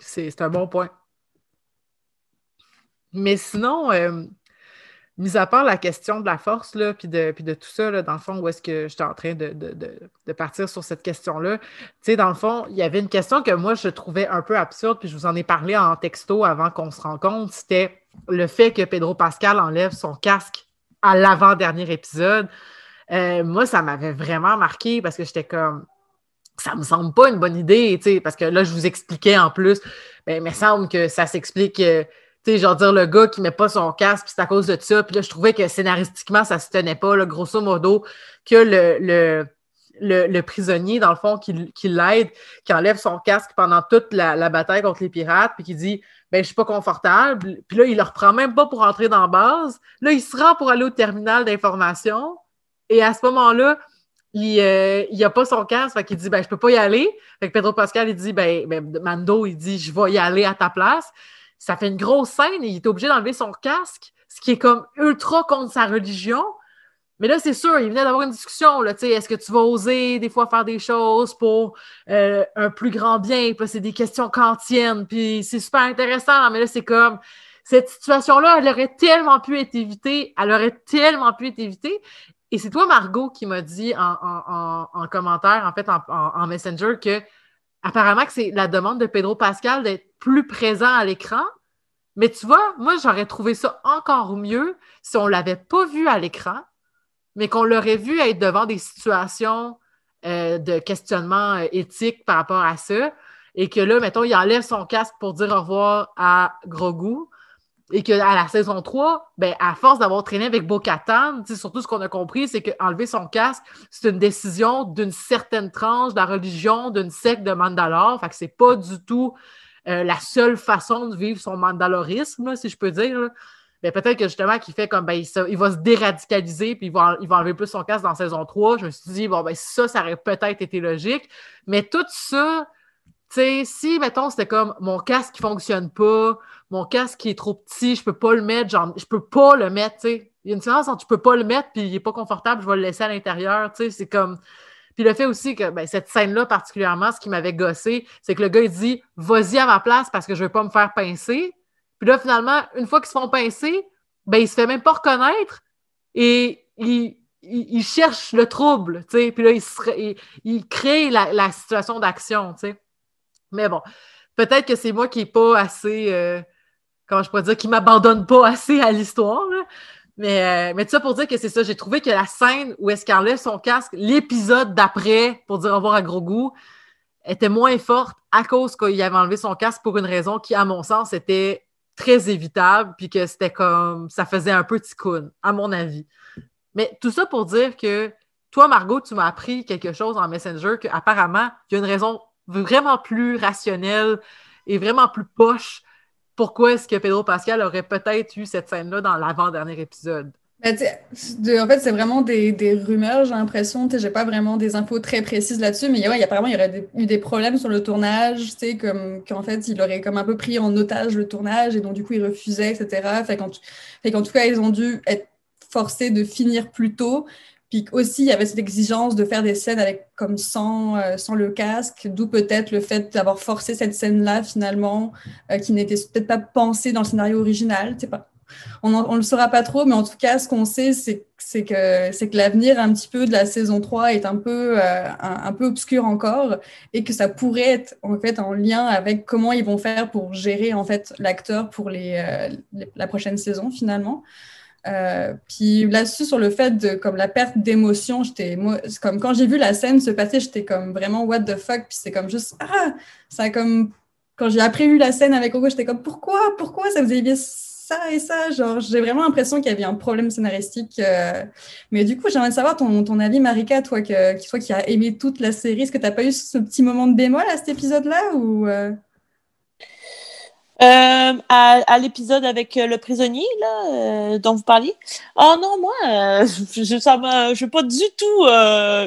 C'est un bon point. Mais sinon, euh, mis à part la question de la force, là, puis de, puis de tout ça, là, dans le fond, où est-ce que j'étais en train de, de, partir sur cette question-là, tu sais, dans le fond, il y avait une question que moi, je trouvais un peu absurde, puis je vous en ai parlé en texto avant qu'on se rencontre, c'était le fait que Pedro Pascal enlève son casque à l'avant-dernier épisode. Euh, moi, ça m'avait vraiment marqué parce que j'étais comme, ça me semble pas une bonne idée, parce que là, je vous expliquais en plus, ben, il me semble que ça s'explique... Euh, sais, genre dire le gars qui met pas son casque, puis c'est à cause de ça. Puis là, je trouvais que scénaristiquement, ça se tenait pas, là, grosso modo, que le, le, le, prisonnier, dans le fond, qui, qui l'aide, qui enlève son casque pendant toute la, bataille contre les pirates, puis qui dit Ben, je suis pas confortable. Puis là, il le reprend même pas pour entrer dans la base. Là, il se rend pour aller au terminal d'information. Et à ce moment-là, il n'a a pas son casque, fait qu'il dit ben je peux pas y aller. Fait que Pedro Pascal il dit ben, ben Mando il dit je vais y aller à ta place ça fait une grosse scène et il est obligé d'enlever son casque, ce qui est comme ultra contre sa religion. Mais là, c'est sûr, il venait d'avoir une discussion. Est-ce que tu vas oser des fois faire des choses pour euh, un plus grand bien? Puis c'est des questions kantiennes, puis c'est super intéressant. Mais là, c'est comme cette situation-là, elle aurait tellement pu être évitée. Elle aurait tellement pu être évitée. Et c'est toi, Margot, qui m'a dit en, commentaire, en fait, en, Messenger, que apparemment que c'est la demande de Pedro Pascal d'être plus présent à l'écran. Mais tu vois, moi, j'aurais trouvé ça encore mieux si on ne l'avait pas vu à l'écran, mais qu'on l'aurait vu être devant des situations euh, de questionnement euh, éthique par rapport à ça. Et que là, mettons, il enlève son casque pour dire au revoir à Grogu. Et qu'à la saison 3, ben, à force d'avoir traîné avec Bo-Katan, surtout ce qu'on a compris, c'est qu'enlever son casque, c'est une décision d'une certaine tranche de la religion, d'une secte de Mandalore. Fait que c'est pas du tout euh, la seule façon de vivre son mandalorisme, si je peux dire. Mais peut-être que justement, qu'il fait comme ben, il, va se déradicaliser puis il va, il va enlever plus son casque dans saison 3. Je me suis dit, bon, ben ça, ça aurait peut-être été logique. Mais tout ça, sais, si, mettons, c'était comme mon casque qui fonctionne pas, mon casque qui est trop petit, je peux pas le mettre, genre, je peux pas le mettre, tu sais. Il y a une différence entre tu peux pas le mettre puis il est pas confortable, je vais le laisser à l'intérieur, tu sais. C'est comme. Puis le fait aussi que ben, cette scène-là, particulièrement, ce qui m'avait gossé, c'est que le gars, il dit Vas-y à ma place parce que je veux pas me faire pincer. Puis là, finalement, une fois qu'ils se font pincer, ben, il se fait même pas reconnaître et il, il, cherche le trouble, tu sais. Puis là, il, il, crée la, situation d'action, tu sais. Mais bon, peut-être que c'est moi qui n'ai pas assez, euh, comment je pourrais dire, qui m'abandonne pas <laughs> assez à l'histoire, mais, euh, mais tout ça pour dire que c'est ça. J'ai trouvé que la scène où est-ce qu'elle son casque, l'épisode d'après, pour dire au revoir à Grogu, était moins forte à cause qu'il avait enlevé son casque pour une raison qui, à mon sens, était très évitable, puis que c'était comme ça faisait un peu ticoun, à mon avis. Mais tout ça pour dire que toi, Margot, tu m'as appris quelque chose en Messenger qu'apparemment, il y a une raison vraiment plus rationnelle et vraiment plus poche pourquoi est-ce que Pedro Pascal aurait peut-être eu cette scène-là dans l'avant-dernier épisode? Ben, en fait, c'est vraiment des, rumeurs, j'ai l'impression. Je n'ai pas vraiment des infos très précises là-dessus, mais ouais, apparemment, il y aurait eu des problèmes sur le tournage, comme qu'en fait, il aurait comme un peu pris en otage le tournage et donc, du coup, il refusait, etc. Fait qu'en, tout cas, ils ont dû être forcés de finir plus tôt. Aussi, il y avait cette exigence de faire des scènes avec comme sans, euh, sans le casque, d'où peut-être le fait d'avoir forcé cette scène-là finalement, euh, qui n'était peut-être pas pensée dans le scénario original. On ne le saura pas trop, mais en tout cas, ce qu'on sait, c'est que, l'avenir un petit peu de la saison 3 est un peu, euh, un, peu obscur encore et que ça pourrait être en fait en lien avec comment ils vont faire pour gérer en fait l'acteur pour la prochaine saison finalement. Euh, puis là-dessus, sur le fait de comme la perte d'émotion, j'étais comme quand j'ai vu la scène se passer, j'étais comme vraiment what the fuck? Puis c'est comme juste ah, ça comme quand j'ai vu la scène avec Coco, j'étais comme pourquoi, pourquoi ça vous avez ça et ça? Genre, j'ai vraiment l'impression qu'il y avait un problème scénaristique. Euh. Mais du coup, j'aimerais savoir ton, ton avis, Marika, toi, que, toi qui as aimé toute la série, est-ce que tu n'as pas eu ce petit moment de bémol à cet épisode-là ou euh? Euh, à, l'épisode avec euh, le prisonnier là, euh, dont vous parliez. Oh non, moi, <laughs> je, ça n'ai pas du tout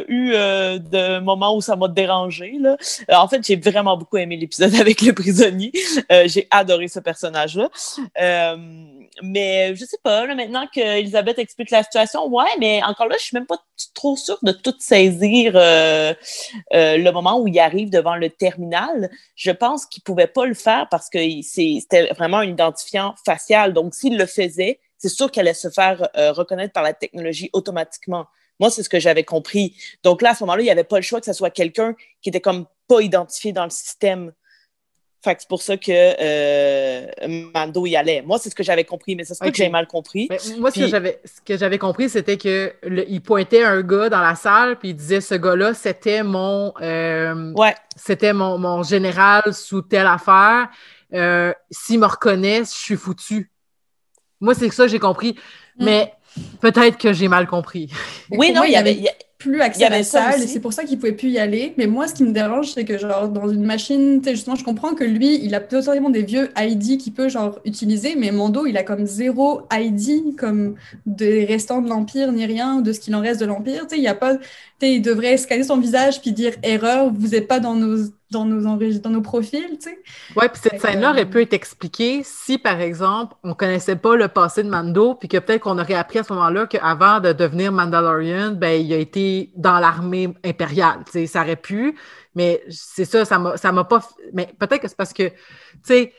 eu de moment où ça m'a dérangé. Là. en fait, j'ai vraiment beaucoup aimé l'épisode <laughs> avec le prisonnier. j'ai adoré ce personnage-là. Mais je sais pas, là, maintenant qu'Elisabeth explique la situation, ouais, mais encore là, je suis même pas trop sûre de tout saisir le moment où il arrive devant le terminal. Je pense qu'il pouvait pas le faire parce que c'était vraiment un identifiant facial. Donc, s'il le faisait, c'est sûr qu'elle allait se faire euh, reconnaître par la technologie automatiquement. Moi, c'est ce que j'avais compris. Donc là, à ce moment-là, il n'y avait pas le choix que ce soit quelqu'un qui était comme pas identifié dans le système. Fait que c'est pour ça que euh, Mando y allait. Moi, c'est ce que j'avais compris, mais c'est ce que j'ai mal compris. moi, ce que j'avais compris, c'était qu'il pointait un gars dans la salle, puis il disait ce gars-là, c'était mon, euh, ouais. c'était mon, mon, général sous telle affaire. Euh, s'ils me reconnaissent, je suis foutu. Moi, c'est ça que j'ai compris. Mm. Mais peut-être que j'ai mal compris. Oui, non, il y avait, plus accès à la salle et c'est pour ça qu'il pouvait plus y aller. Mais moi, ce qui me dérange, c'est que genre dans une machine, tu sais, justement, je comprends que lui, il a totalement des vieux ID qu'il peut genre utiliser, mais Mando, il a comme zéro ID comme des restants de l'Empire ni rien de ce qu'il en reste de l'Empire. Tu sais, il y a pas, sais, il devrait scanner son visage puis dire erreur, vous n'êtes pas dans nos dans nos, dans nos profils, tu sais. Ouais, puis cette scène-là aurait pu être expliquée si, par exemple, on connaissait pas le passé de Mando, puis que peut-être qu'on aurait appris à ce moment-là qu'avant de devenir Mandalorian, ben, il a été dans l'armée impériale, tu sais, ça aurait pu, mais c'est ça, ça m'a pas... Mais peut-être que c'est parce que, tu sais,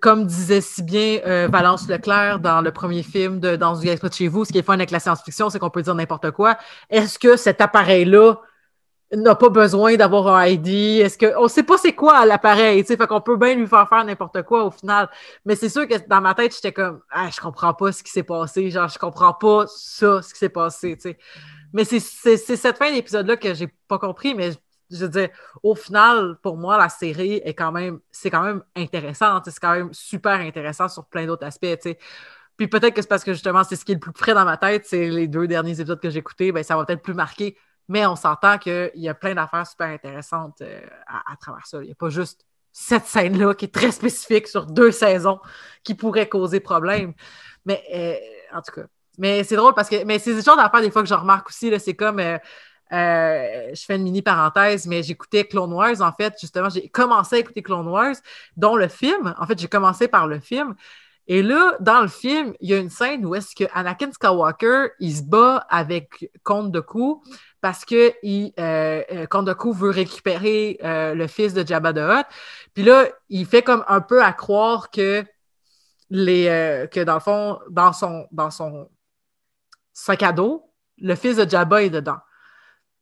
comme disait si bien euh, Valence Leclerc dans le premier film de Dans une de chez vous, ce qui est fun avec la science-fiction, c'est qu'on peut dire n'importe quoi. Est-ce que cet appareil-là n'a pas besoin d'avoir un ID. Est-ce que on sait pas c'est quoi l'appareil, tu fait qu'on peut bien lui faire faire n'importe quoi au final. Mais c'est sûr que dans ma tête, j'étais comme ah, je comprends pas ce qui s'est passé, genre je comprends pas ça ce qui s'est passé. Mais c'est cette fin d'épisode là que j'ai pas compris mais je veux dire, au final, pour moi, la série est quand même, c'est quand même intéressant. C'est quand même super intéressant sur plein d'autres aspects. Puis peut-être que c'est parce que justement, c'est ce qui est le plus près dans ma tête, c'est les deux derniers épisodes que j'ai écoutés, ben, ça va peut-être plus marquer mais on s'entend qu'il y a plein d'affaires super intéressantes euh, à, travers ça. Il n'y a pas juste cette scène-là qui est très spécifique sur deux saisons qui pourrait causer problème. Mais euh, en tout cas, mais c'est drôle parce que mais c'est ce genre d'affaires des fois que je remarque aussi. C'est comme euh, je fais une mini parenthèse, mais j'écoutais Clone Wars, en fait, justement, j'ai commencé à écouter Clone Wars, dont le film. En fait, j'ai commencé par le film. Et là, dans le film, il y a une scène où est-ce que Anakin Skywalker, il se bat avec Comte de parce que il, euh, euh veut récupérer euh, le fils de Jabba the Hutt. Puis là, il fait comme un peu à croire que les euh, que dans le fond, dans son dans son sac à dos, le fils de Jabba est dedans.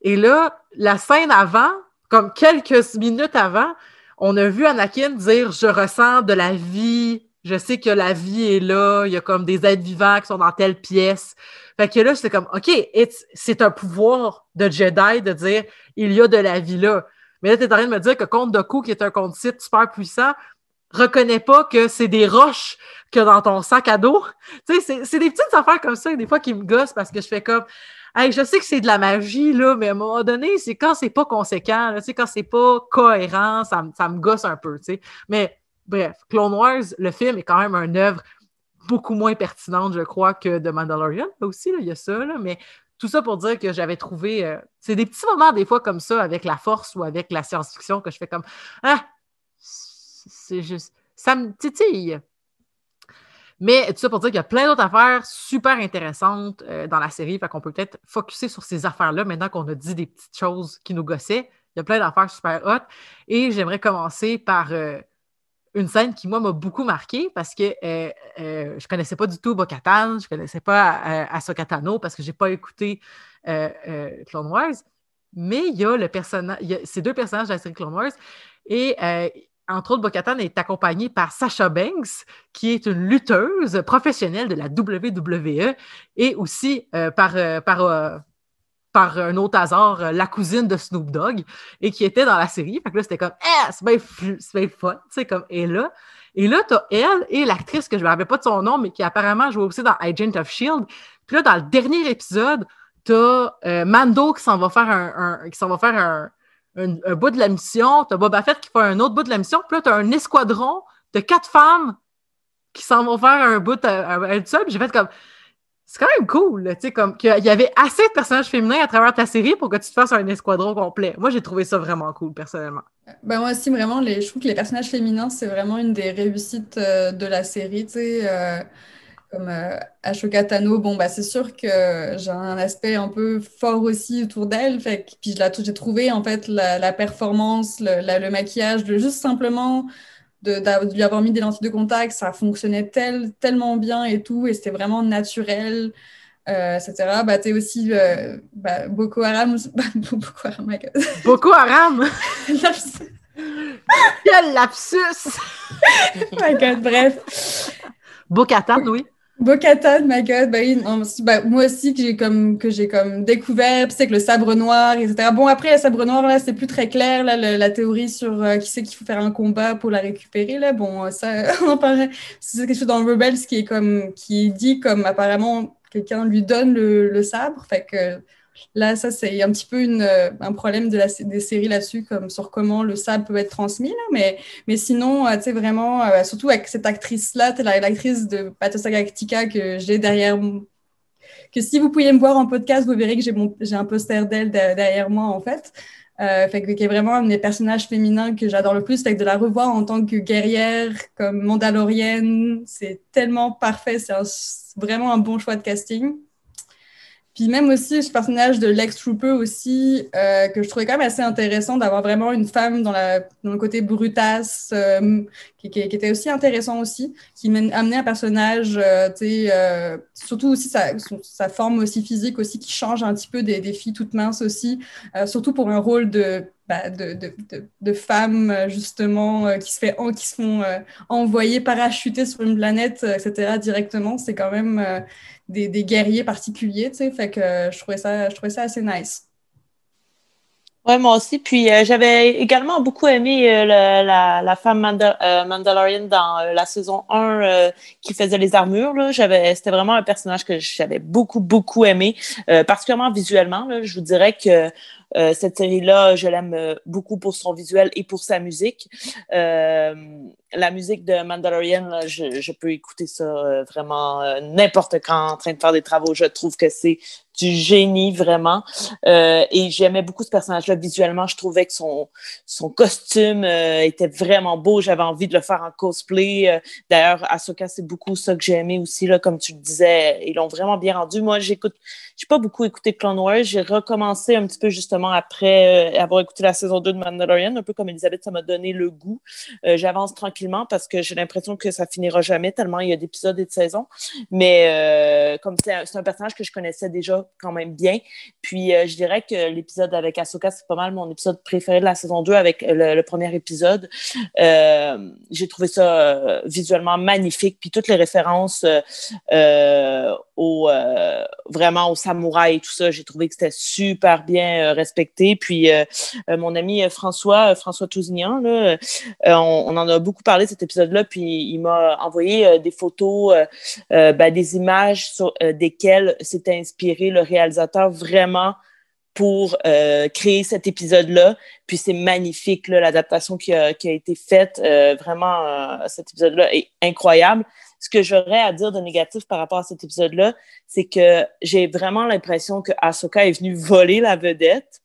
Et là, la scène avant, comme quelques minutes avant, on a vu Anakin dire Je ressens de la vie je sais que la vie est là, il y a comme des êtres vivants qui sont dans telle pièce. Fait que là, c'est comme, OK, c'est un pouvoir de Jedi de dire, il y a de la vie là. Mais là, tu es en train de me dire que Comte Doku, qui est un compte site super puissant, reconnaît pas que c'est des roches que dans ton sac à dos. <laughs> Tu sais, c'est des petites affaires comme ça, des fois, qui me gossent parce que je fais comme, je sais que c'est de la magie, là, mais à un moment donné, c'est quand c'est pas conséquent, sais, quand c'est pas cohérent, ça, me gosse un peu. Mais Bref, Clone Wars, le film est quand même une œuvre beaucoup moins pertinente, je crois, que The Mandalorian. Là aussi, il y a ça, mais tout ça pour dire que j'avais trouvé. Euh, c'est des petits moments, des fois, comme ça, avec la force ou avec la science-fiction, que je fais comme Ah, c'est juste. Ça me titille. Mais tout ça pour dire qu'il y a plein d'autres affaires super intéressantes euh, dans la série. Fait qu'on peut peut-être focuser sur ces affaires-là maintenant qu'on a dit des petites choses qui nous gossaient. Il y a plein d'affaires super hot. Et j'aimerais commencer par. Euh, une scène qui, moi, m'a beaucoup marqué parce que euh, je ne connaissais pas du tout Bo-Katan, je ne connaissais pas euh, Ahsoka Tano parce que je n'ai pas écouté Clone Wars. Mais il y a le personnage, ces deux personnages de la série Clone Wars et entre autres, Bo-Katan est accompagné par Sasha Banks, qui est une lutteuse professionnelle de la WWE et aussi par, par par un autre hasard, euh, la cousine de Snoop Dogg, et qui était dans la série. Fait que là, c'était comme, eh, c'est bien, fun, tu sais, comme, et là. Et là, t'as elle et l'actrice que je ne me rappelle pas de son nom, mais qui apparemment joue aussi dans Agent of S.H.I.E.L.D. Puis là, dans le dernier épisode, t'as euh, Mando qui s'en va faire un, qui s'en va faire un, un, bout de la mission, t'as Boba Fett qui fait un autre bout de la mission, puis là, t'as un escadron de quatre femmes qui s'en vont faire un bout à, elle seule. J'ai fait comme. C'est quand même cool, tu sais, comme qu'il y avait assez de personnages féminins à travers ta série pour que tu te fasses un escadron complet. Moi, j'ai trouvé ça vraiment cool, personnellement. Ben moi aussi, vraiment, je trouve que les personnages féminins, c'est vraiment une des réussites euh, de la série, tu sais. Euh, comme euh, Ashoka Tano, bon, bah, c'est sûr que j'ai un aspect un peu fort aussi autour d'elle. Fait puis j'ai trouvé, en fait, la, performance, le, le, maquillage, de juste simplement de, lui avoir mis des lentilles de contact, ça fonctionnait tel, tellement bien et tout, et c'était vraiment naturel, euh, etc. Bah, t'es aussi euh, bah, Boko Haram. <laughs> Boko Haram, my God. Boko Haram! <laughs> Quel lapsus! <laughs> my God, bref. Bokatan, oui. Bocatan, my God, bah, bah, moi aussi que j'ai comme que j'ai comme découvert, c'est que le sabre noir, etc. Bon après le sabre noir là, c'est plus très clair là, la théorie sur euh, qui c'est qu'il faut faire un combat pour la récupérer là. Bon ça, <laughs> on en parlait. C'est quelque chose dans Rebels qui est comme qui dit comme apparemment quelqu'un lui donne le, le sabre, fait que Là, ça, c'est un petit peu euh, un problème de des séries là-dessus, comme sur comment le sable peut être transmis. Mais, mais sinon, euh, tu sais, vraiment, euh, surtout avec cette actrice-là, l'actrice de Battlestar Galactica que j'ai derrière que si vous pouviez me voir en podcast, vous verrez que j'ai un poster d'elle derrière moi, en fait. Fait que, qui est vraiment un des personnages féminins que j'adore le plus. De la revoir en tant que guerrière, comme mandalorienne, c'est tellement parfait. C'est vraiment un bon choix de casting. Puis même aussi ce personnage de Lex Trooper aussi, euh, que je trouvais quand même assez intéressant d'avoir vraiment une femme dans, la, dans le côté brutasse, euh, qui, qui, était aussi intéressant aussi, qui amenait un personnage, euh, tu sais, euh, surtout aussi sa, sa, forme aussi physique aussi, qui change un petit peu des, des filles toutes minces aussi, euh, surtout pour un rôle de de, femmes justement qui se fait qui se font envoyer parachuter sur une planète etc directement c'est quand même des, guerriers particuliers, tu sais. Fait je trouvais ça, je trouvais ça assez nice. Ouais, moi aussi. Puis euh, j'avais également beaucoup aimé euh, la, femme euh, Mandalorian dans la saison 1 qui faisait les armures. C'était vraiment un personnage que j'avais beaucoup, beaucoup aimé, particulièrement visuellement. Je vous dirais que cette série-là, je l'aime beaucoup pour son visuel et pour sa musique. La musique de Mandalorian, là, je, peux écouter ça vraiment n'importe quand en train de faire des travaux. Je trouve que c'est du génie vraiment. Euh, et j'aimais beaucoup ce personnage-là visuellement. Je trouvais que son, costume euh, était vraiment beau. J'avais envie de le faire en cosplay. Euh, d'ailleurs, Ahsoka, c'est beaucoup ça que j'ai aimé aussi, là, comme tu le disais. Ils l'ont vraiment bien rendu. Moi, j'écoute, j'ai pas beaucoup écouté Clone Wars. J'ai recommencé un petit peu justement après avoir écouté la saison 2 de Mandalorian, un peu comme Elisabeth, ça m'a donné le goût. J'avance tranquillement parce que j'ai l'impression que ça finira jamais tellement il y a d'épisodes et de saisons. Mais comme c'est un, personnage que je connaissais déjà quand même bien. Puis euh, je dirais que l'épisode avec Ahsoka, c'est pas mal mon épisode préféré de la saison 2 avec le, premier épisode. Euh, j'ai trouvé ça euh, visuellement magnifique. Puis toutes les références au, vraiment au samouraï et tout ça, j'ai trouvé que c'était super bien respecté. Puis mon ami François, François Tousignan, on, en a beaucoup parlé cet épisode-là, puis il m'a envoyé des photos, ben, des images sur desquelles s'était inspiré le réalisateur vraiment pour euh, créer cet épisode-là. Puis c'est magnifique, l'adaptation qui a, qui a, été faite. Euh, vraiment, euh, cet épisode-là est incroyable. Ce que j'aurais à dire de négatif par rapport à cet épisode-là, c'est que j'ai vraiment l'impression que Ahsoka est venue voler la vedette.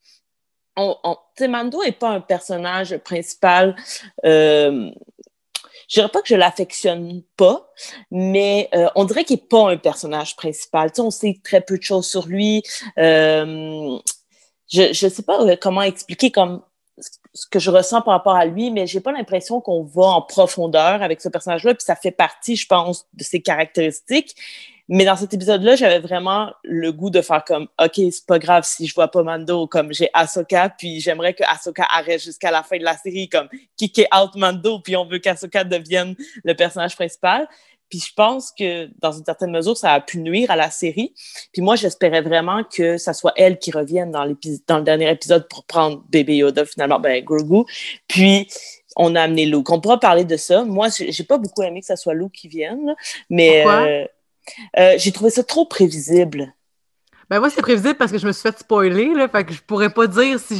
On, on, Mando n'est pas un personnage principal je dirais pas que je l'affectionne pas, mais euh, on dirait qu'il n'est pas un personnage principal. Tu sais, on sait très peu de choses sur lui. Euh, je ne sais pas euh, comment expliquer comme ce que je ressens par rapport à lui, mais j'ai pas l'impression qu'on va en profondeur avec ce personnage-là, puis ça fait partie, je pense, de ses caractéristiques. Mais dans cet épisode-là, j'avais vraiment le goût de faire comme, OK, c'est pas grave si je vois pas Mando, comme j'ai Ahsoka, puis j'aimerais que Ahsoka arrête jusqu'à la fin de la série, comme kicker out Mando, puis on veut qu'Ahsoka devienne le personnage principal. Puis je pense que dans une certaine mesure, ça a pu nuire à la série. Puis moi, j'espérais vraiment que ça soit elle qui revienne dans, dans le dernier épisode pour prendre bébé Yoda, finalement, ben Grogu. Puis on a amené Luke. On pourra parler de ça. Moi, j'ai pas beaucoup aimé que ça soit Luke qui vienne, mais euh, euh, j'ai trouvé ça trop prévisible. Ben moi, c'est prévisible parce que je me suis fait spoiler, là, fait que je pourrais pas dire si,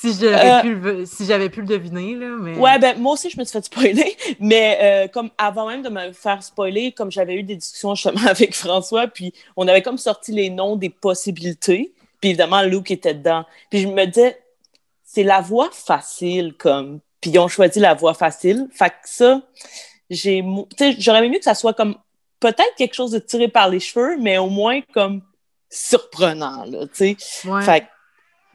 si j'avais pu, le- si j'avais pu le deviner, là, mais... Ouais, ben moi aussi, je me suis fait spoiler, <laughs> mais euh, comme avant même de me faire spoiler, comme j'avais eu des discussions justement <laughs> avec François, puis on avait comme sorti les noms des possibilités, puis évidemment, Luke était dedans. Puis je me disais, c'est la voie facile, comme, puis ils ont choisi la voie facile. Fait que ça, j'ai, j'aurais aimé mieux que ça soit comme peut-être quelque chose de tiré par les cheveux, mais au moins comme surprenant, là, tu sais. Ouais. Fait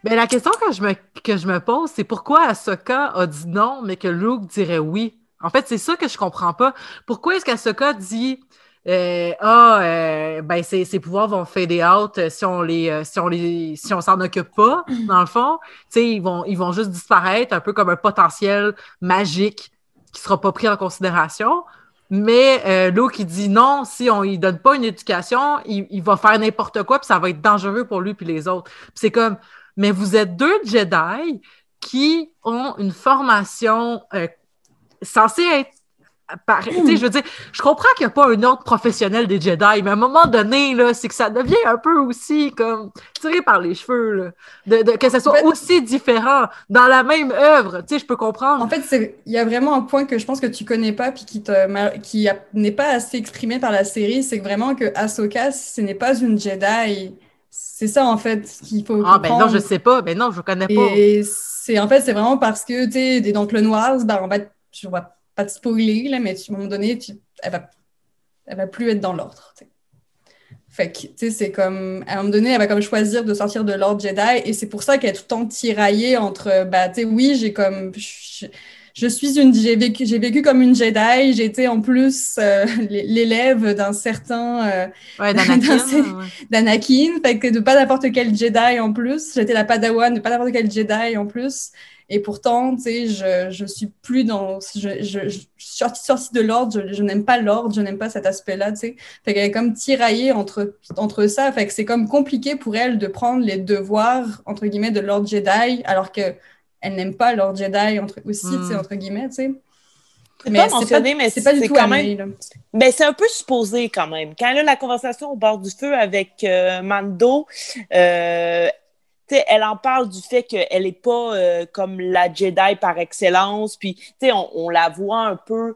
Ben, la question que je me, que je me pose, c'est pourquoi Ahsoka a dit non, mais que Luke dirait oui? En fait, c'est ça que je comprends pas. Pourquoi est-ce qu'Ahsoka dit euh, Ah, euh, ben, ses, ses pouvoirs vont fader out euh, si on les si on les si on s'en occupe pas, <clears throat> dans le fond? Tu sais, ils vont, ils vont juste disparaître, un peu comme un potentiel magique qui sera pas pris en considération. Mais euh, il dit non, si on lui donne pas une éducation, il, il va faire n'importe quoi, puis ça va être dangereux pour lui puis les autres. C'est comme, mais vous êtes deux Jedi qui ont une formation euh, censée être. Sais, je veux dire, je comprends qu'il n'y a pas un ordre professionnel des Jedi, mais à un moment donné, c'est que ça devient un peu aussi comme tiré par les cheveux, là. De, de- que ça soit En fait- aussi différent dans la même œuvre. Tu sais, je peux comprendre. En fait, il y a vraiment un point que je pense que tu connais pas puis qui te qui n'est pas assez exprimé par la série, c'est vraiment que Ahsoka, ce n'est pas une Jedi. C'est ça en fait qu'il faut ah, ben non, je sais pas. Ben non, je connais pas. Et c'est en fait, c'est vraiment parce que tu sais, des- donc le noir, ben, on va, je vais pas te spoiler là, mais tu- à un moment donné, tu, elle va, elle va plus être dans l'ordre. Fait que, tu sais, c'est comme, à un moment donné, elle va comme choisir de sortir de l'ordre Jedi, et c'est pour ça qu'elle est tout le temps tiraillée entre, bah, tu sais, oui, j'ai comme, je, je suis une, j'ai vécu, j'ai vécu comme une Jedi, j'ai été en plus euh, l'élève d'un certain, euh, Ouais, <laughs> d'Anakin. ouais. d'Anakin, fait que de pas n'importe quel Jedi en plus. J'étais la Padawan de pas n'importe quel Jedi en plus. Et pourtant, tu sais, je, je suis plus dans. Je, je, je suis sortie, de l'ordre, je, je n'aime pas l'ordre, je n'aime pas cet aspect-là, tu sais. Fait qu'elle est comme tiraillée entre, entre ça. Fait que c'est comme compliqué pour elle de prendre les devoirs, entre guillemets, de l'ordre Jedi, alors que elle n'aime pas l'ordre Jedi entre, aussi, tu sais, Mm. entre guillemets, tu sais. c'est pas mentionné, mais c'est pas du tout quand amené, même là. Ben, c'est un peu supposé quand même. Quand elle a la conversation au bord du feu avec euh, Mando, euh, tu sais, elle en parle du fait qu'elle n'est pas euh, comme la Jedi par excellence. Puis, tu sais, on, on la voit un peu,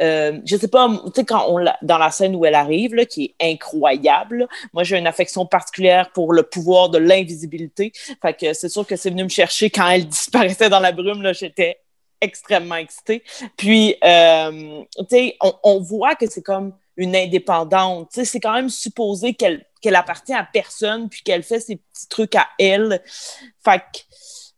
euh, je sais pas, tu sais, quand on la- dans la scène où elle arrive, là, qui est incroyable, moi, j'ai une affection particulière pour le pouvoir de l'invisibilité. Fait que c'est sûr que c'est venu me chercher quand elle <laughs> disparaissait dans la brume, là, j'étais extrêmement excitée. Puis, euh, tu sais, on, on voit que c'est comme une indépendante. C'est quand même supposé qu'elle qu'elle appartient à personne puis qu'elle fait ses petits trucs à elle. Fait que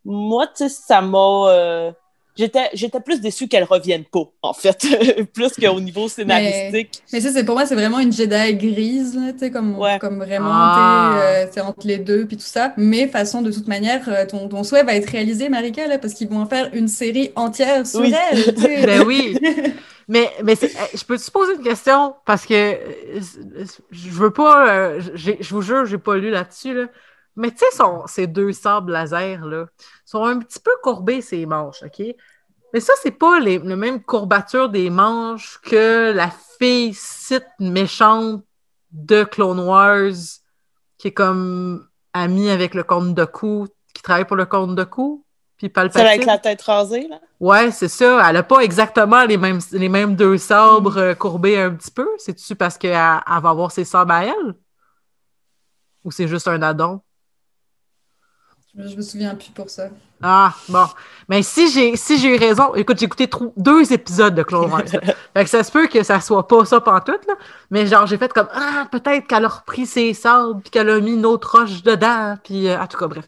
moi, tu sais, ça m'a... euh, J'étais, j'étais plus déçue qu'elle revienne pas, en fait, <laughs> plus qu'au niveau scénaristique. Mais ça, c'est pour moi, c'est vraiment une Jedi grise, là, tu sais, comme, Ouais. comme vraiment, Ah. euh, c'est entre les deux, puis tout ça. Mais façon, de toute manière, euh, ton, ton souhait va être réalisé, Marika, là, parce qu'ils vont en faire une série entière sur Oui. elle, tu sais. Ben oui. <laughs> Mais, mais euh, je peux te poser une question? Parce que je veux pas, euh, je vous jure, j'ai pas lu là-dessus, là. Mais tu sais, son- ces deux sables laser, là, sont un petit peu courbés, ces manches, OK? Mais ça, c'est pas les, la même courbature des manches que la fille site méchante de Clone Wars qui est comme amie avec le comte de Cou, qui travaille pour le comte de Cou, puis Celle Palpatine. avec la tête rasée, là? Ouais, c'est ça. Elle a pas exactement les mêmes, les mêmes deux sabres euh, courbés un petit peu. C'est-tu parce qu'elle elle va avoir ses sabres à elle? Ou c'est juste un addon? Je, me souviens plus pour ça. Ah, bon. Mais si j'ai si j'ai eu raison, écoute, j'ai écouté deux épisodes de Clone Wars. <laughs> fait que ça se peut que ça soit pas ça pantoute, là. Mais genre, j'ai fait comme, ah, peut-être qu'elle a repris ses sabres puis qu'elle a mis une autre roche dedans. Puis, euh, en tout cas, bref.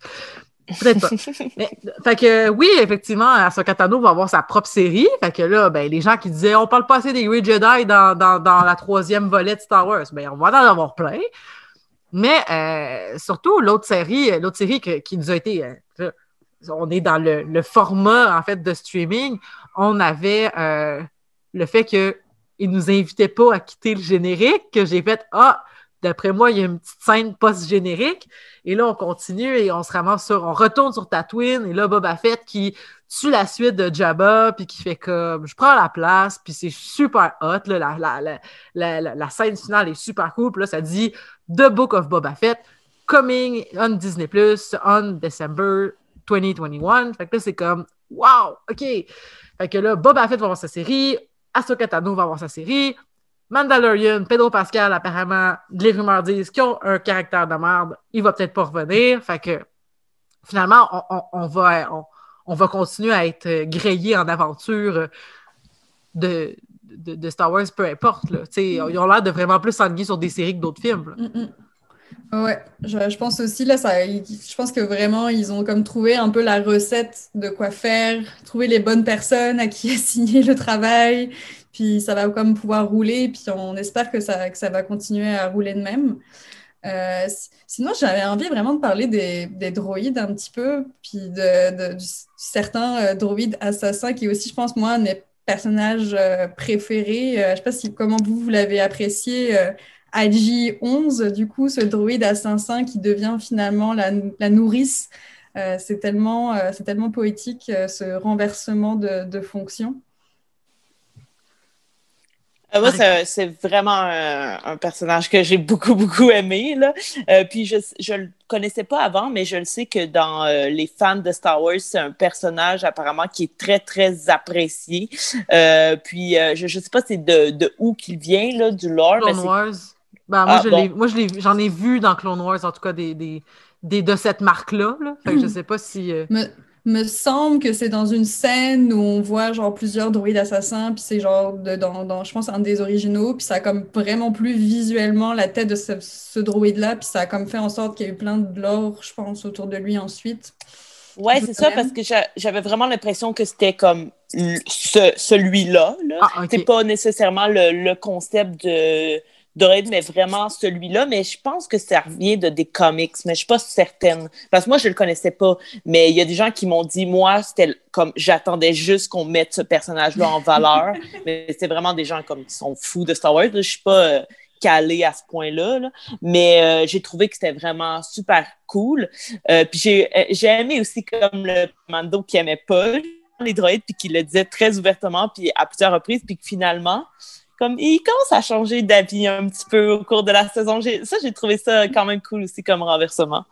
Peut-être pas. <laughs> Mais, fait que oui, effectivement, Ahsoka Tano va avoir sa propre série. Fait que là, ben, les gens qui disaient on parle pas assez des Grey Jedi dans, dans, dans la troisième volet de Star Wars, ben, on va en avoir plein. Mais euh, surtout, l'autre série, l'autre série qui nous a été. euh, on est dans le, format en fait de streaming. On avait euh, le fait qu'ils ne nous invitaient pas à quitter le générique, que j'ai fait Ah, d'après moi, il y a une petite scène post-générique. Et là, on continue et on se ramasse sur. On retourne sur Tatooine et là, Boba Fett qui tue la suite de Jabba puis qui fait comme je prends la place puis c'est super hot la, la, la- la scène finale est super cool puis là ça dit The Book of Boba Fett coming on Disney Plus on December 2021. Fait que là, c'est comme, wow, OK. Fait que là, Boba Fett va avoir sa série, Ahsoka Tano va avoir sa série, Mandalorian, Pedro Pascal, apparemment, les rumeurs disent qu'ils ont un caractère de merde, il va peut-être pas revenir. Fait que finalement, on, va, on, va continuer à être grillé en aventure de, de, Star Wars, peu importe. Là. Ils ont l'air de vraiment plus s'ennuyer sur des séries que d'autres films. Mm, mm. Ouais, je, pense aussi, là, ça, je pense que vraiment, ils ont comme trouvé un peu la recette de quoi faire, trouver les bonnes personnes à qui <laughs> assigner le travail, puis ça va comme pouvoir rouler, puis on espère que ça, que ça va continuer à rouler de même. Euh, sinon, j'avais envie vraiment de parler des, des, droïdes un petit peu, puis de, certains euh, droïdes assassins qui aussi, je pense, moi, n'est personnage euh, préféré. Euh, je ne sais pas si, comment vous, vous l'avez apprécié. Euh, IG-11, du coup, ce droïde assassin qui devient finalement la, la nourrice. c'est tellement, tellement poétique, ce renversement de, de fonction. Euh, moi, c'est vraiment un, personnage que j'ai beaucoup, beaucoup aimé. Là. Euh, puis je ne le connaissais pas avant, mais je le sais que dans euh, les fans de Star Wars, c'est un personnage apparemment qui est très, très apprécié. puis je ne sais pas c'est de, de, où qu'il vient, là, du lore. Clone Wars. Ben, moi, ah, moi j'en ai, vu dans Clone Wars, en tout cas, des, des, des de cette marque-là. Là. Fait que je sais pas si me semble que c'est dans une scène où on voit genre plusieurs droïdes assassins, puis c'est genre de, dans, dans, je pense, un des originaux, puis ça a comme vraiment plus visuellement la tête de ce, ce droïde-là, puis ça a comme fait en sorte qu'il y a eu plein de lore, je pense, autour de lui ensuite. Ouais, c'est ça, parce que j'avais vraiment l'impression que c'était comme ce, celui-là. Là. Ah, C'est pas nécessairement le, le concept de droïde, mais vraiment celui-là. Mais je pense que ça revient de des comics, mais je suis pas certaine. Parce que moi, je le connaissais pas. Mais il y a des gens qui m'ont dit, moi, c'était comme, j'attendais juste qu'on mette ce personnage-là en valeur. <laughs> mais c'est vraiment des gens comme qui sont fous de Star Wars. Je suis pas euh, calée à ce point-là. Mais euh, j'ai trouvé que c'était vraiment super cool. Euh, puis j'ai aimé aussi comme le Mando qui aimait pas les droïdes, puis qui le disait très ouvertement, puis à plusieurs reprises, puis que finalement, comme il commence à changer d'avis un petit peu au cours de la saison. Ça, j'ai trouvé ça quand même cool aussi comme renversement.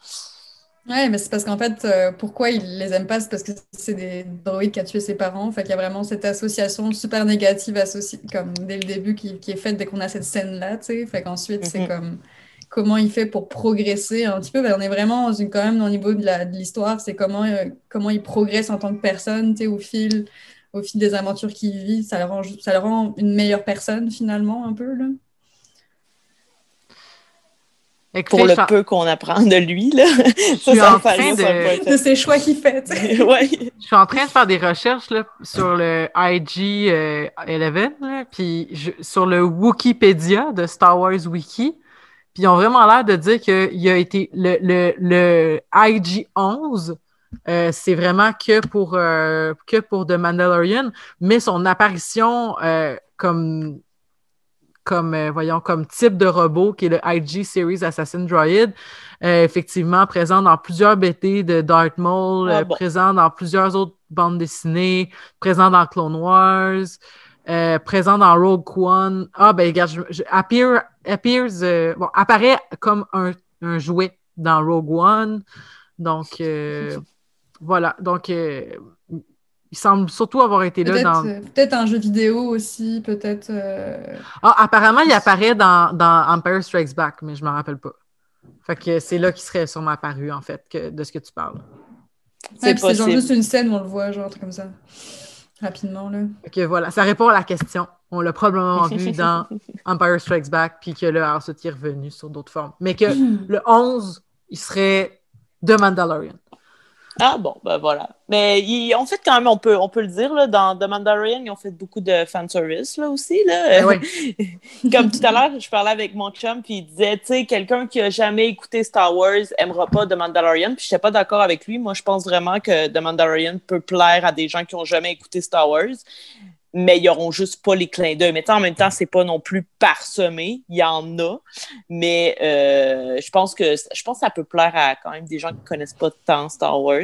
Ouais, mais c'est parce qu'en fait, euh, pourquoi il les aime pas, c'est parce que c'est des droïdes qui a tué ses parents. Fait qu'il y a vraiment cette association super négative associée, comme dès le début, qui, qui est faite dès qu'on a cette scène-là, tu sais. Fait qu'ensuite, c'est mhm. comme comment il fait pour progresser un petit peu. Ben, on est vraiment quand même au niveau de l'histoire, c'est comment, euh, comment il progresse en tant que personne, tu sais, au fil au fil des aventures qu'il vit, ça le rend, ça le rend une meilleure personne finalement, un peu. Là. Pour le peu qu'on apprend de lui, là. <laughs> ça, ça en train de... de ses choix qu'il fait. <laughs> ouais. Je suis en train de faire des recherches là, sur le IG 11, euh, puis sur le Wikipédia de Star Wars Wiki. Puis ils ont vraiment l'air de dire qu'il a été le, le, le IG 11 euh, c'est vraiment que pour, euh, que pour The Mandalorian, mais son apparition euh, comme, comme voyons, comme type de robot, qui est le IG Series Assassin Droid, effectivement présent dans plusieurs BT de Darth Maul, ah, présent dans plusieurs autres bandes dessinées, présent dans Clone Wars. présent dans Rogue One. Ah, ben, regarde, je, appear, appears, bon, apparaît comme un, un, jouet dans Rogue One. Donc, voilà, donc euh, il semble surtout avoir été là dans. Euh, peut-être un jeu vidéo aussi, peut-être. Euh, ah, apparemment, il apparaît dans, dans Empire Strikes Back, mais je ne me rappelle pas. Fait que c'est là qu'il serait sûrement apparu, en fait, que, de ce que tu parles. c'est genre juste une scène où on le voit, genre, comme ça. Rapidement, là. Ok, voilà. Ça répond à la question. On l'a probablement vu <laughs> dans Empire Strikes Back, puis que là, ensuite, il est revenu sur d'autres formes. Mais que le 11, il serait de Mandalorian. Ah bon, ben voilà. Mais ils ont fait quand même, on peut, on peut le dire, là, dans The Mandalorian, ils ont fait beaucoup de fanservice là, aussi. Là. Ben <laughs> Comme tout à l'heure, je parlais avec mon chum, puis il disait, tu sais, quelqu'un qui a jamais écouté Star Wars aimera pas The Mandalorian. Puis je n'étais pas d'accord avec lui. Moi, je pense vraiment que The Mandalorian peut plaire à des gens qui ont jamais écouté Star Wars mais ils n'auront juste pas les clins d'œil. Mais en même temps, c'est pas non plus parsemé. Il y en a. Mais euh, je pense que je pense ça peut plaire à quand même des gens qui connaissent pas tant Star Wars.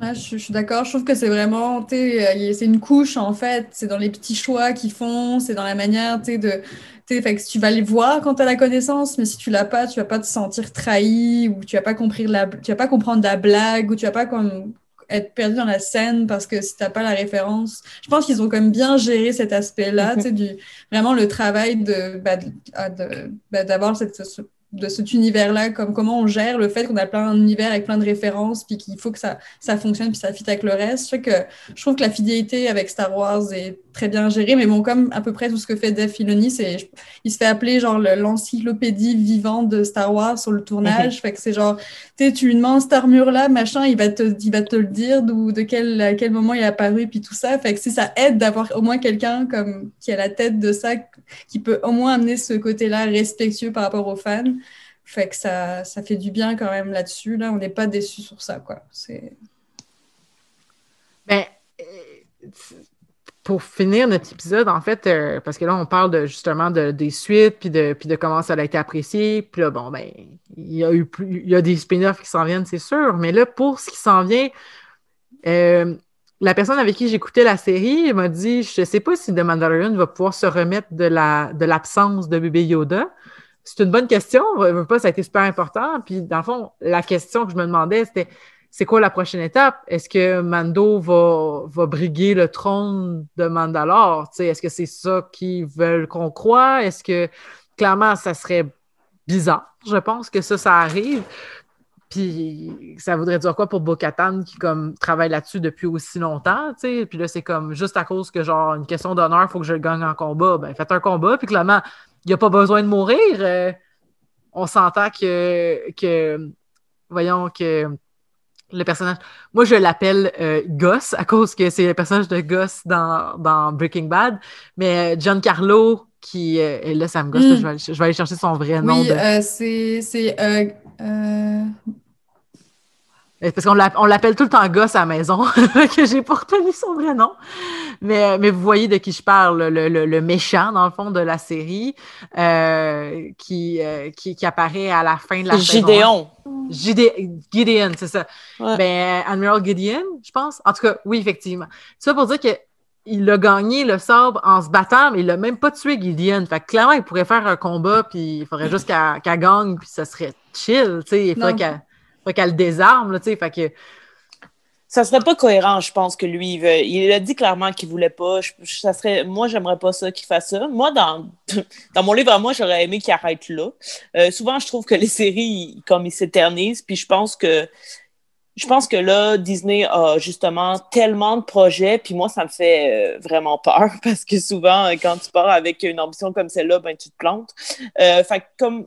je, suis d'accord. Je trouve que c'est vraiment, c'est une couche en fait. C'est dans les petits choix qu'ils font, c'est dans la manière, tu de. Fait que tu vas les voir quand tu as la connaissance, mais si tu l'as pas, tu vas pas te sentir trahi ou tu vas pas comprendre la, tu vas pas comprendre la blague ou tu vas pas être perdu dans la scène parce que si tu n'as pas la référence. Je pense qu'ils ont comme bien géré cet aspect-là, tu sais, vraiment le travail de, bah, bah, d'avoir cette, de cet univers-là, comme comment on gère le fait qu'on a plein d'univers avec plein de références, puis qu'il faut que ça, ça fonctionne, puis ça fit avec le reste. Je, que, je trouve que la fidélité avec Star Wars est très bien gérée, mais bon, comme à peu près tout ce que fait Dave Filoni, c'est, il se fait appeler genre l'encyclopédie vivante de Star Wars sur le tournage. fait que c'est genre, tu tu lui demandes cette armure-là, machin, il va te, il va te le dire, d'où, de quel, à quel moment il est apparu, puis tout ça. Fait que si ça aide d'avoir au moins quelqu'un comme, qui a la tête de ça, qui peut au moins amener ce côté-là respectueux par rapport aux fans. Fait que ça, fait du bien quand même là-dessus. Là, on n'est pas déçu sur ça, quoi. C'est. Ben, euh, pour finir notre épisode, en fait, euh, parce que là, on parle justement de, des suites, puis de, comment ça a été apprécié. Puis là, bon, ben, il y a eu plus, il des spin-offs qui s'en viennent, c'est sûr. Mais là, pour ce qui s'en vient, euh, la personne avec qui j'écoutais la série m'a dit Je sais pas si The Mandalorian va pouvoir se remettre de de l'absence de bébé Yoda. C'est une bonne question. Pas, ça a été super important. Puis, dans le fond, la question que je me demandais, c'était c'est quoi la prochaine étape? Est-ce que Mando va, va briguer le trône de Mandalore? Est-ce que c'est ça qu'ils veulent qu'on croit? Est-ce que clairement, ça serait bizarre? Je pense que ça, ça arrive. Puis ça voudrait dire quoi pour Bo-Katan qui comme travaille là-dessus depuis aussi longtemps, tu sais? Puis là, c'est comme juste à cause que genre une question d'honneur, il faut que je gagne en combat. Ben faites un combat, puis clairement, il n'y a pas besoin de mourir. Euh, on s'entend que, que, voyons, que le personnage. Moi, je l'appelle euh, Goss à cause que c'est le personnage de Goss dans, dans Breaking Bad. Mais John euh, Giancarlo, qui est là, ça me gosse, mm. je, vais aller, chercher son vrai nom. Oui, c'est. Parce qu'on l'appelle tout le temps gosse à la maison, <laughs> que j'ai pas retenu son vrai nom. Mais, mais vous voyez de qui je parle, le, le, méchant, dans le fond, de la série, euh, qui, euh, qui, qui, apparaît à la fin de la Gideon. saison. Gideon, c'est ça. Ben, Admiral Gideon, je pense. En tout cas, oui, effectivement. C'est ça pour dire que il a gagné le sabre en se battant, mais il l'a même pas tué Gideon. Fait que clairement, il pourrait faire un combat, puis il faudrait juste qu'elle gagne, puis ça serait chill, tu sais. Il faudrait qu'elle qu'elle désarme, là, tu sais, fait que... Ça serait pas cohérent, je pense, que lui, il, a dit clairement qu'il voulait pas. ça serait... Moi, j'aimerais pas ça qu'il fasse ça. Moi, dans, <laughs> dans mon livre, moi, j'aurais aimé qu'il arrête là. Euh, souvent, je trouve que les séries, comme ils s'éternisent, puis je pense que je pense que là, Disney a justement tellement de projets, puis moi, ça me fait euh, vraiment peur <laughs> parce que souvent, quand tu pars avec une ambition comme celle-là, ben, tu te plantes. Euh, fait comme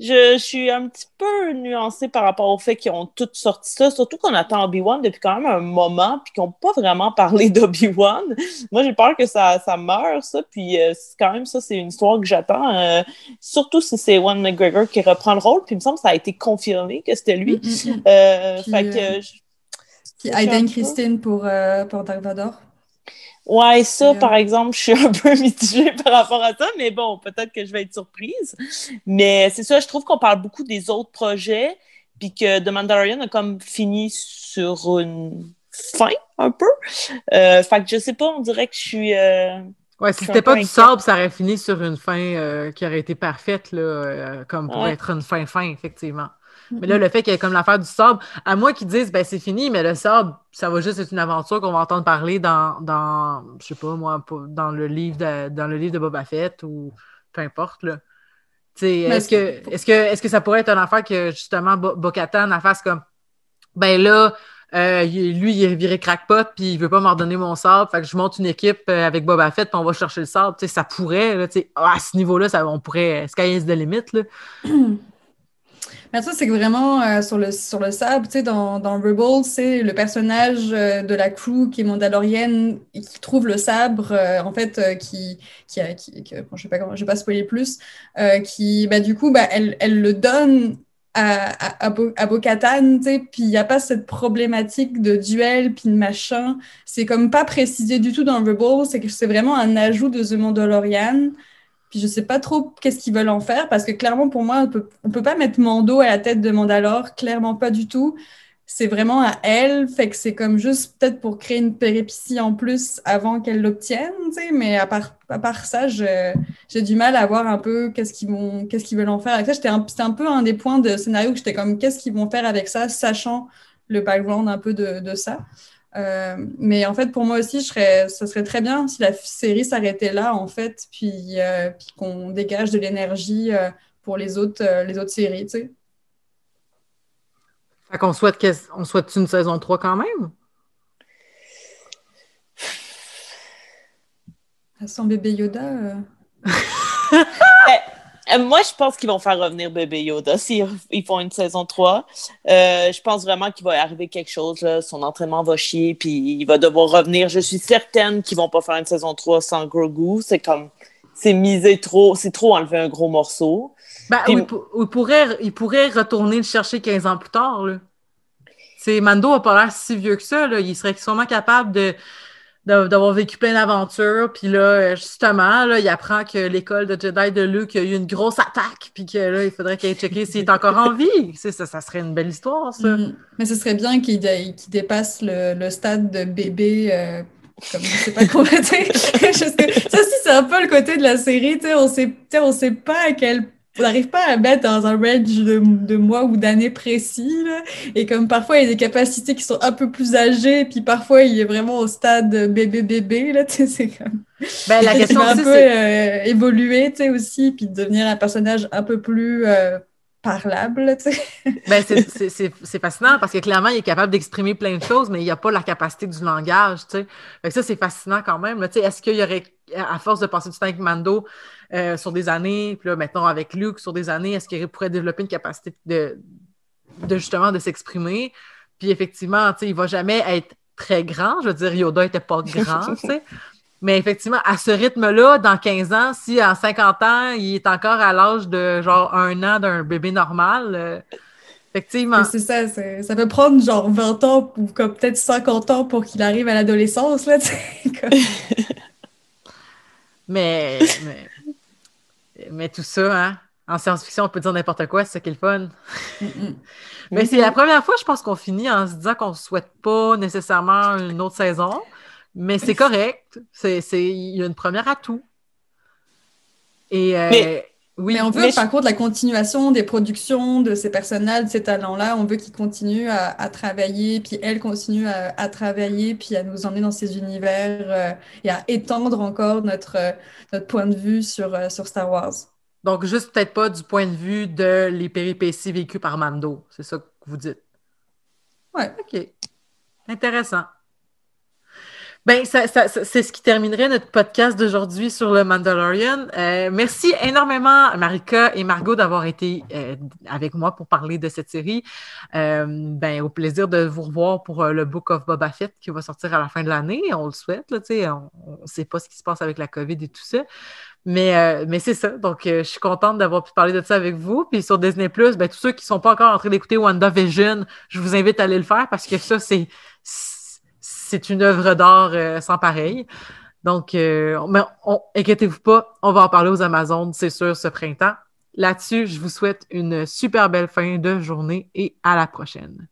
je, suis un petit peu nuancée par rapport au fait qu'ils ont toutes sorti ça, surtout qu'on attend Obi-Wan depuis quand même un moment, puis qu'ils n'ont pas vraiment <laughs> parlé d'Obi-Wan. Moi, j'ai peur que ça, ça meure, ça, puis euh, quand même, ça, c'est une histoire que j'attends, euh, surtout si c'est Ewan McGregor qui reprend le rôle, puis il me semble que ça a été confirmé que c'était lui. Mm, mm, mm. Euh, fait que... Puis Aiden Christine pour, pour Dark Vador. Ouais, ça, par exemple, je suis <laughs> un peu mitigée par rapport à ça, mais bon, peut-être que je vais être surprise. Mais c'est ça, je trouve qu'on parle beaucoup des autres projets, puis que The Mandalorian a comme fini sur une fin, un peu. Euh, fait que je sais pas, on dirait que je suis. Euh, ouais, si c'était pas du sable, ça aurait fini sur une fin euh, qui aurait été parfaite, là, euh, comme pour être une fin-fin, effectivement. Mais là, le fait qu'il y ait comme l'affaire du sable, à moi qui disent, ben c'est fini, mais le sable, ça va juste être une aventure qu'on va entendre parler dans, dans je sais pas moi, dans le livre de, dans le livre de Boba Fett ou peu importe, là. Est-ce que, est que, est que ça pourrait être une affaire que justement Bo-Katan a fasse comme ben là, euh, lui, il est viré crackpot, puis il veut pas m'en donner mon sable. Fait que je monte une équipe euh, avec Boba Fett, puis on va chercher le sable. ça pourrait, là, à ce niveau-là, ça, on pourrait. Sky is the limit. Là. <clears throat> Mais ça, c'est vraiment euh, sur, le, sur le sable, tu sais, dans, dans Rebels, c'est le personnage euh, de la crew qui est mandalorienne qui trouve le sabre, euh, en fait, qui, qui, a, qui, bon, je vais, pas spoiler plus, qui, bah, du coup, bah, elle, elle le donne à, à, à Bo-Katan, tu sais, puis il n'y a pas cette problématique de duel, puis de machin. C'est comme pas précisé du tout dans Rebels, c'est que c'est vraiment un ajout de The Mandalorian. Puis je sais pas trop qu'est-ce qu'ils veulent en faire parce que clairement pour moi on peut, peut pas mettre Mando à la tête de Mandalore, clairement pas du tout. c'est vraiment à elle, fait que c'est comme juste peut-être pour créer une péripétie en plus avant qu'elle l'obtienne, mais à part, à part ça, j'ai du mal à voir un peu qu'est-ce qu'ils vont, qu'est-ce qu'ils veulent en faire avec ça. C'était un, un, peu un des points de scénario que j'étais comme, qu'est-ce qu'ils vont faire avec ça, sachant le background un peu de, de ça. Euh, mais en fait, pour moi aussi, je serais, ce serait très bien si la série s'arrêtait là, en fait, puis, euh, puis qu'on dégage de l'énergie euh, pour les autres, les autres séries, tu sais. Fait qu'on souhaite, on souhaite une saison 3 quand même? Sans bébé Yoda. <laughs> Euh, moi, je pense qu'ils vont faire revenir bébé Yoda s'ils ils font une saison 3. Euh, je pense vraiment qu'il va arriver quelque chose. Son entraînement va chier, puis il va devoir revenir. Je suis certaine qu'ils vont pas faire une saison 3 sans Grogu. C'est comme, c'est misé trop, c'est trop enlever un gros morceau. Ben, il, pourrait, il pourrait retourner le chercher 15 ans plus tard. Là. Mando n'a pas l'air si vieux que ça. Là. Il serait sûrement capable de d'avoir vécu plein d'aventures. Puis là, justement, là, il apprend que l'école de Jedi de Luke a eu une grosse attaque, puis que là, il faudrait qu'il aille checker s'il est encore en vie. <laughs> Ça, ça serait une belle histoire, ça. Mm-hmm. Mais ce serait bien qu'il dépasse le, stade de bébé. Euh, comme je sais pas comment dire. <laughs> ça aussi, c'est un peu le côté de la série. On sait, on sait pas à quel on n'arrive pas à mettre dans un range de, de mois ou d'années précis. Là. Et comme parfois, il y a des capacités qui sont un peu plus âgées, puis parfois, il est vraiment au stade bébé-bébé. Là, c'est comme... Ben, la <laughs> question un peu euh, évoluer aussi, puis devenir un personnage un peu plus euh, parlable. <laughs> ben, c'est fascinant parce que clairement, il est capable d'exprimer plein de choses, mais il n'a pas la capacité du langage. Fait que ça, c'est fascinant quand même. Est-ce qu'il y aurait, à force de passer du temps avec Mando, euh, sur des années, puis là, maintenant avec Luke sur des années, est-ce qu'il pourrait développer une capacité de, de justement de s'exprimer? Puis effectivement, tu sais, il va jamais être très grand. Je veux dire, Yoda était pas grand, tu sais. Mais effectivement, à ce rythme-là, dans 15 ans, si en 50 ans, il est encore à l'âge de genre un an d'un bébé normal, euh, effectivement. C'est ça, ça peut prendre genre 20 ans ou comme peut-être 50 ans pour qu'il arrive à l'adolescence, là, tu sais. <laughs> mais, mais mais tout ça, hein, en science-fiction, on peut dire n'importe quoi, c'est ça qui est le fun. Mais c'est la première fois, je pense, qu'on finit en se disant qu'on ne souhaite pas nécessairement une autre saison, mais c'est correct. Il y a une première à tout. Et, euh, oui, mais on veut, par contre, la continuation des productions de ces personnages, de ces talents-là. On veut qu'ils continuent à, travailler, puis elles continuent à, travailler, puis à nous emmener dans ces univers euh, et à étendre encore notre, euh, notre point de vue sur, euh, sur Star Wars. Donc, juste peut-être pas du point de vue de les péripéties vécues par Mando. C'est ça que vous dites? Ouais. OK. Intéressant. Ben, ça, c'est ce qui terminerait notre podcast d'aujourd'hui sur le Mandalorian. Euh, merci énormément, Marika et Margot, d'avoir été euh, avec moi pour parler de cette série. Euh, ben, au plaisir de vous revoir pour le Book of Boba Fett qui va sortir à la fin de l'année. On le souhaite, là, on ne sait pas ce qui se passe avec la COVID et tout ça. Mais, mais c'est ça. Donc, je suis contente d'avoir pu parler de ça avec vous. Puis sur Disney, ben, tous ceux qui ne sont pas encore en train d'écouter WandaVision, je vous invite à aller le faire parce que ça, c'est c'est une œuvre d'art euh, sans pareil. Donc, euh, inquiétez-vous pas, on va en parler aux Amazones, c'est sûr, ce printemps. Là-dessus, je vous souhaite une super belle fin de journée et à la prochaine.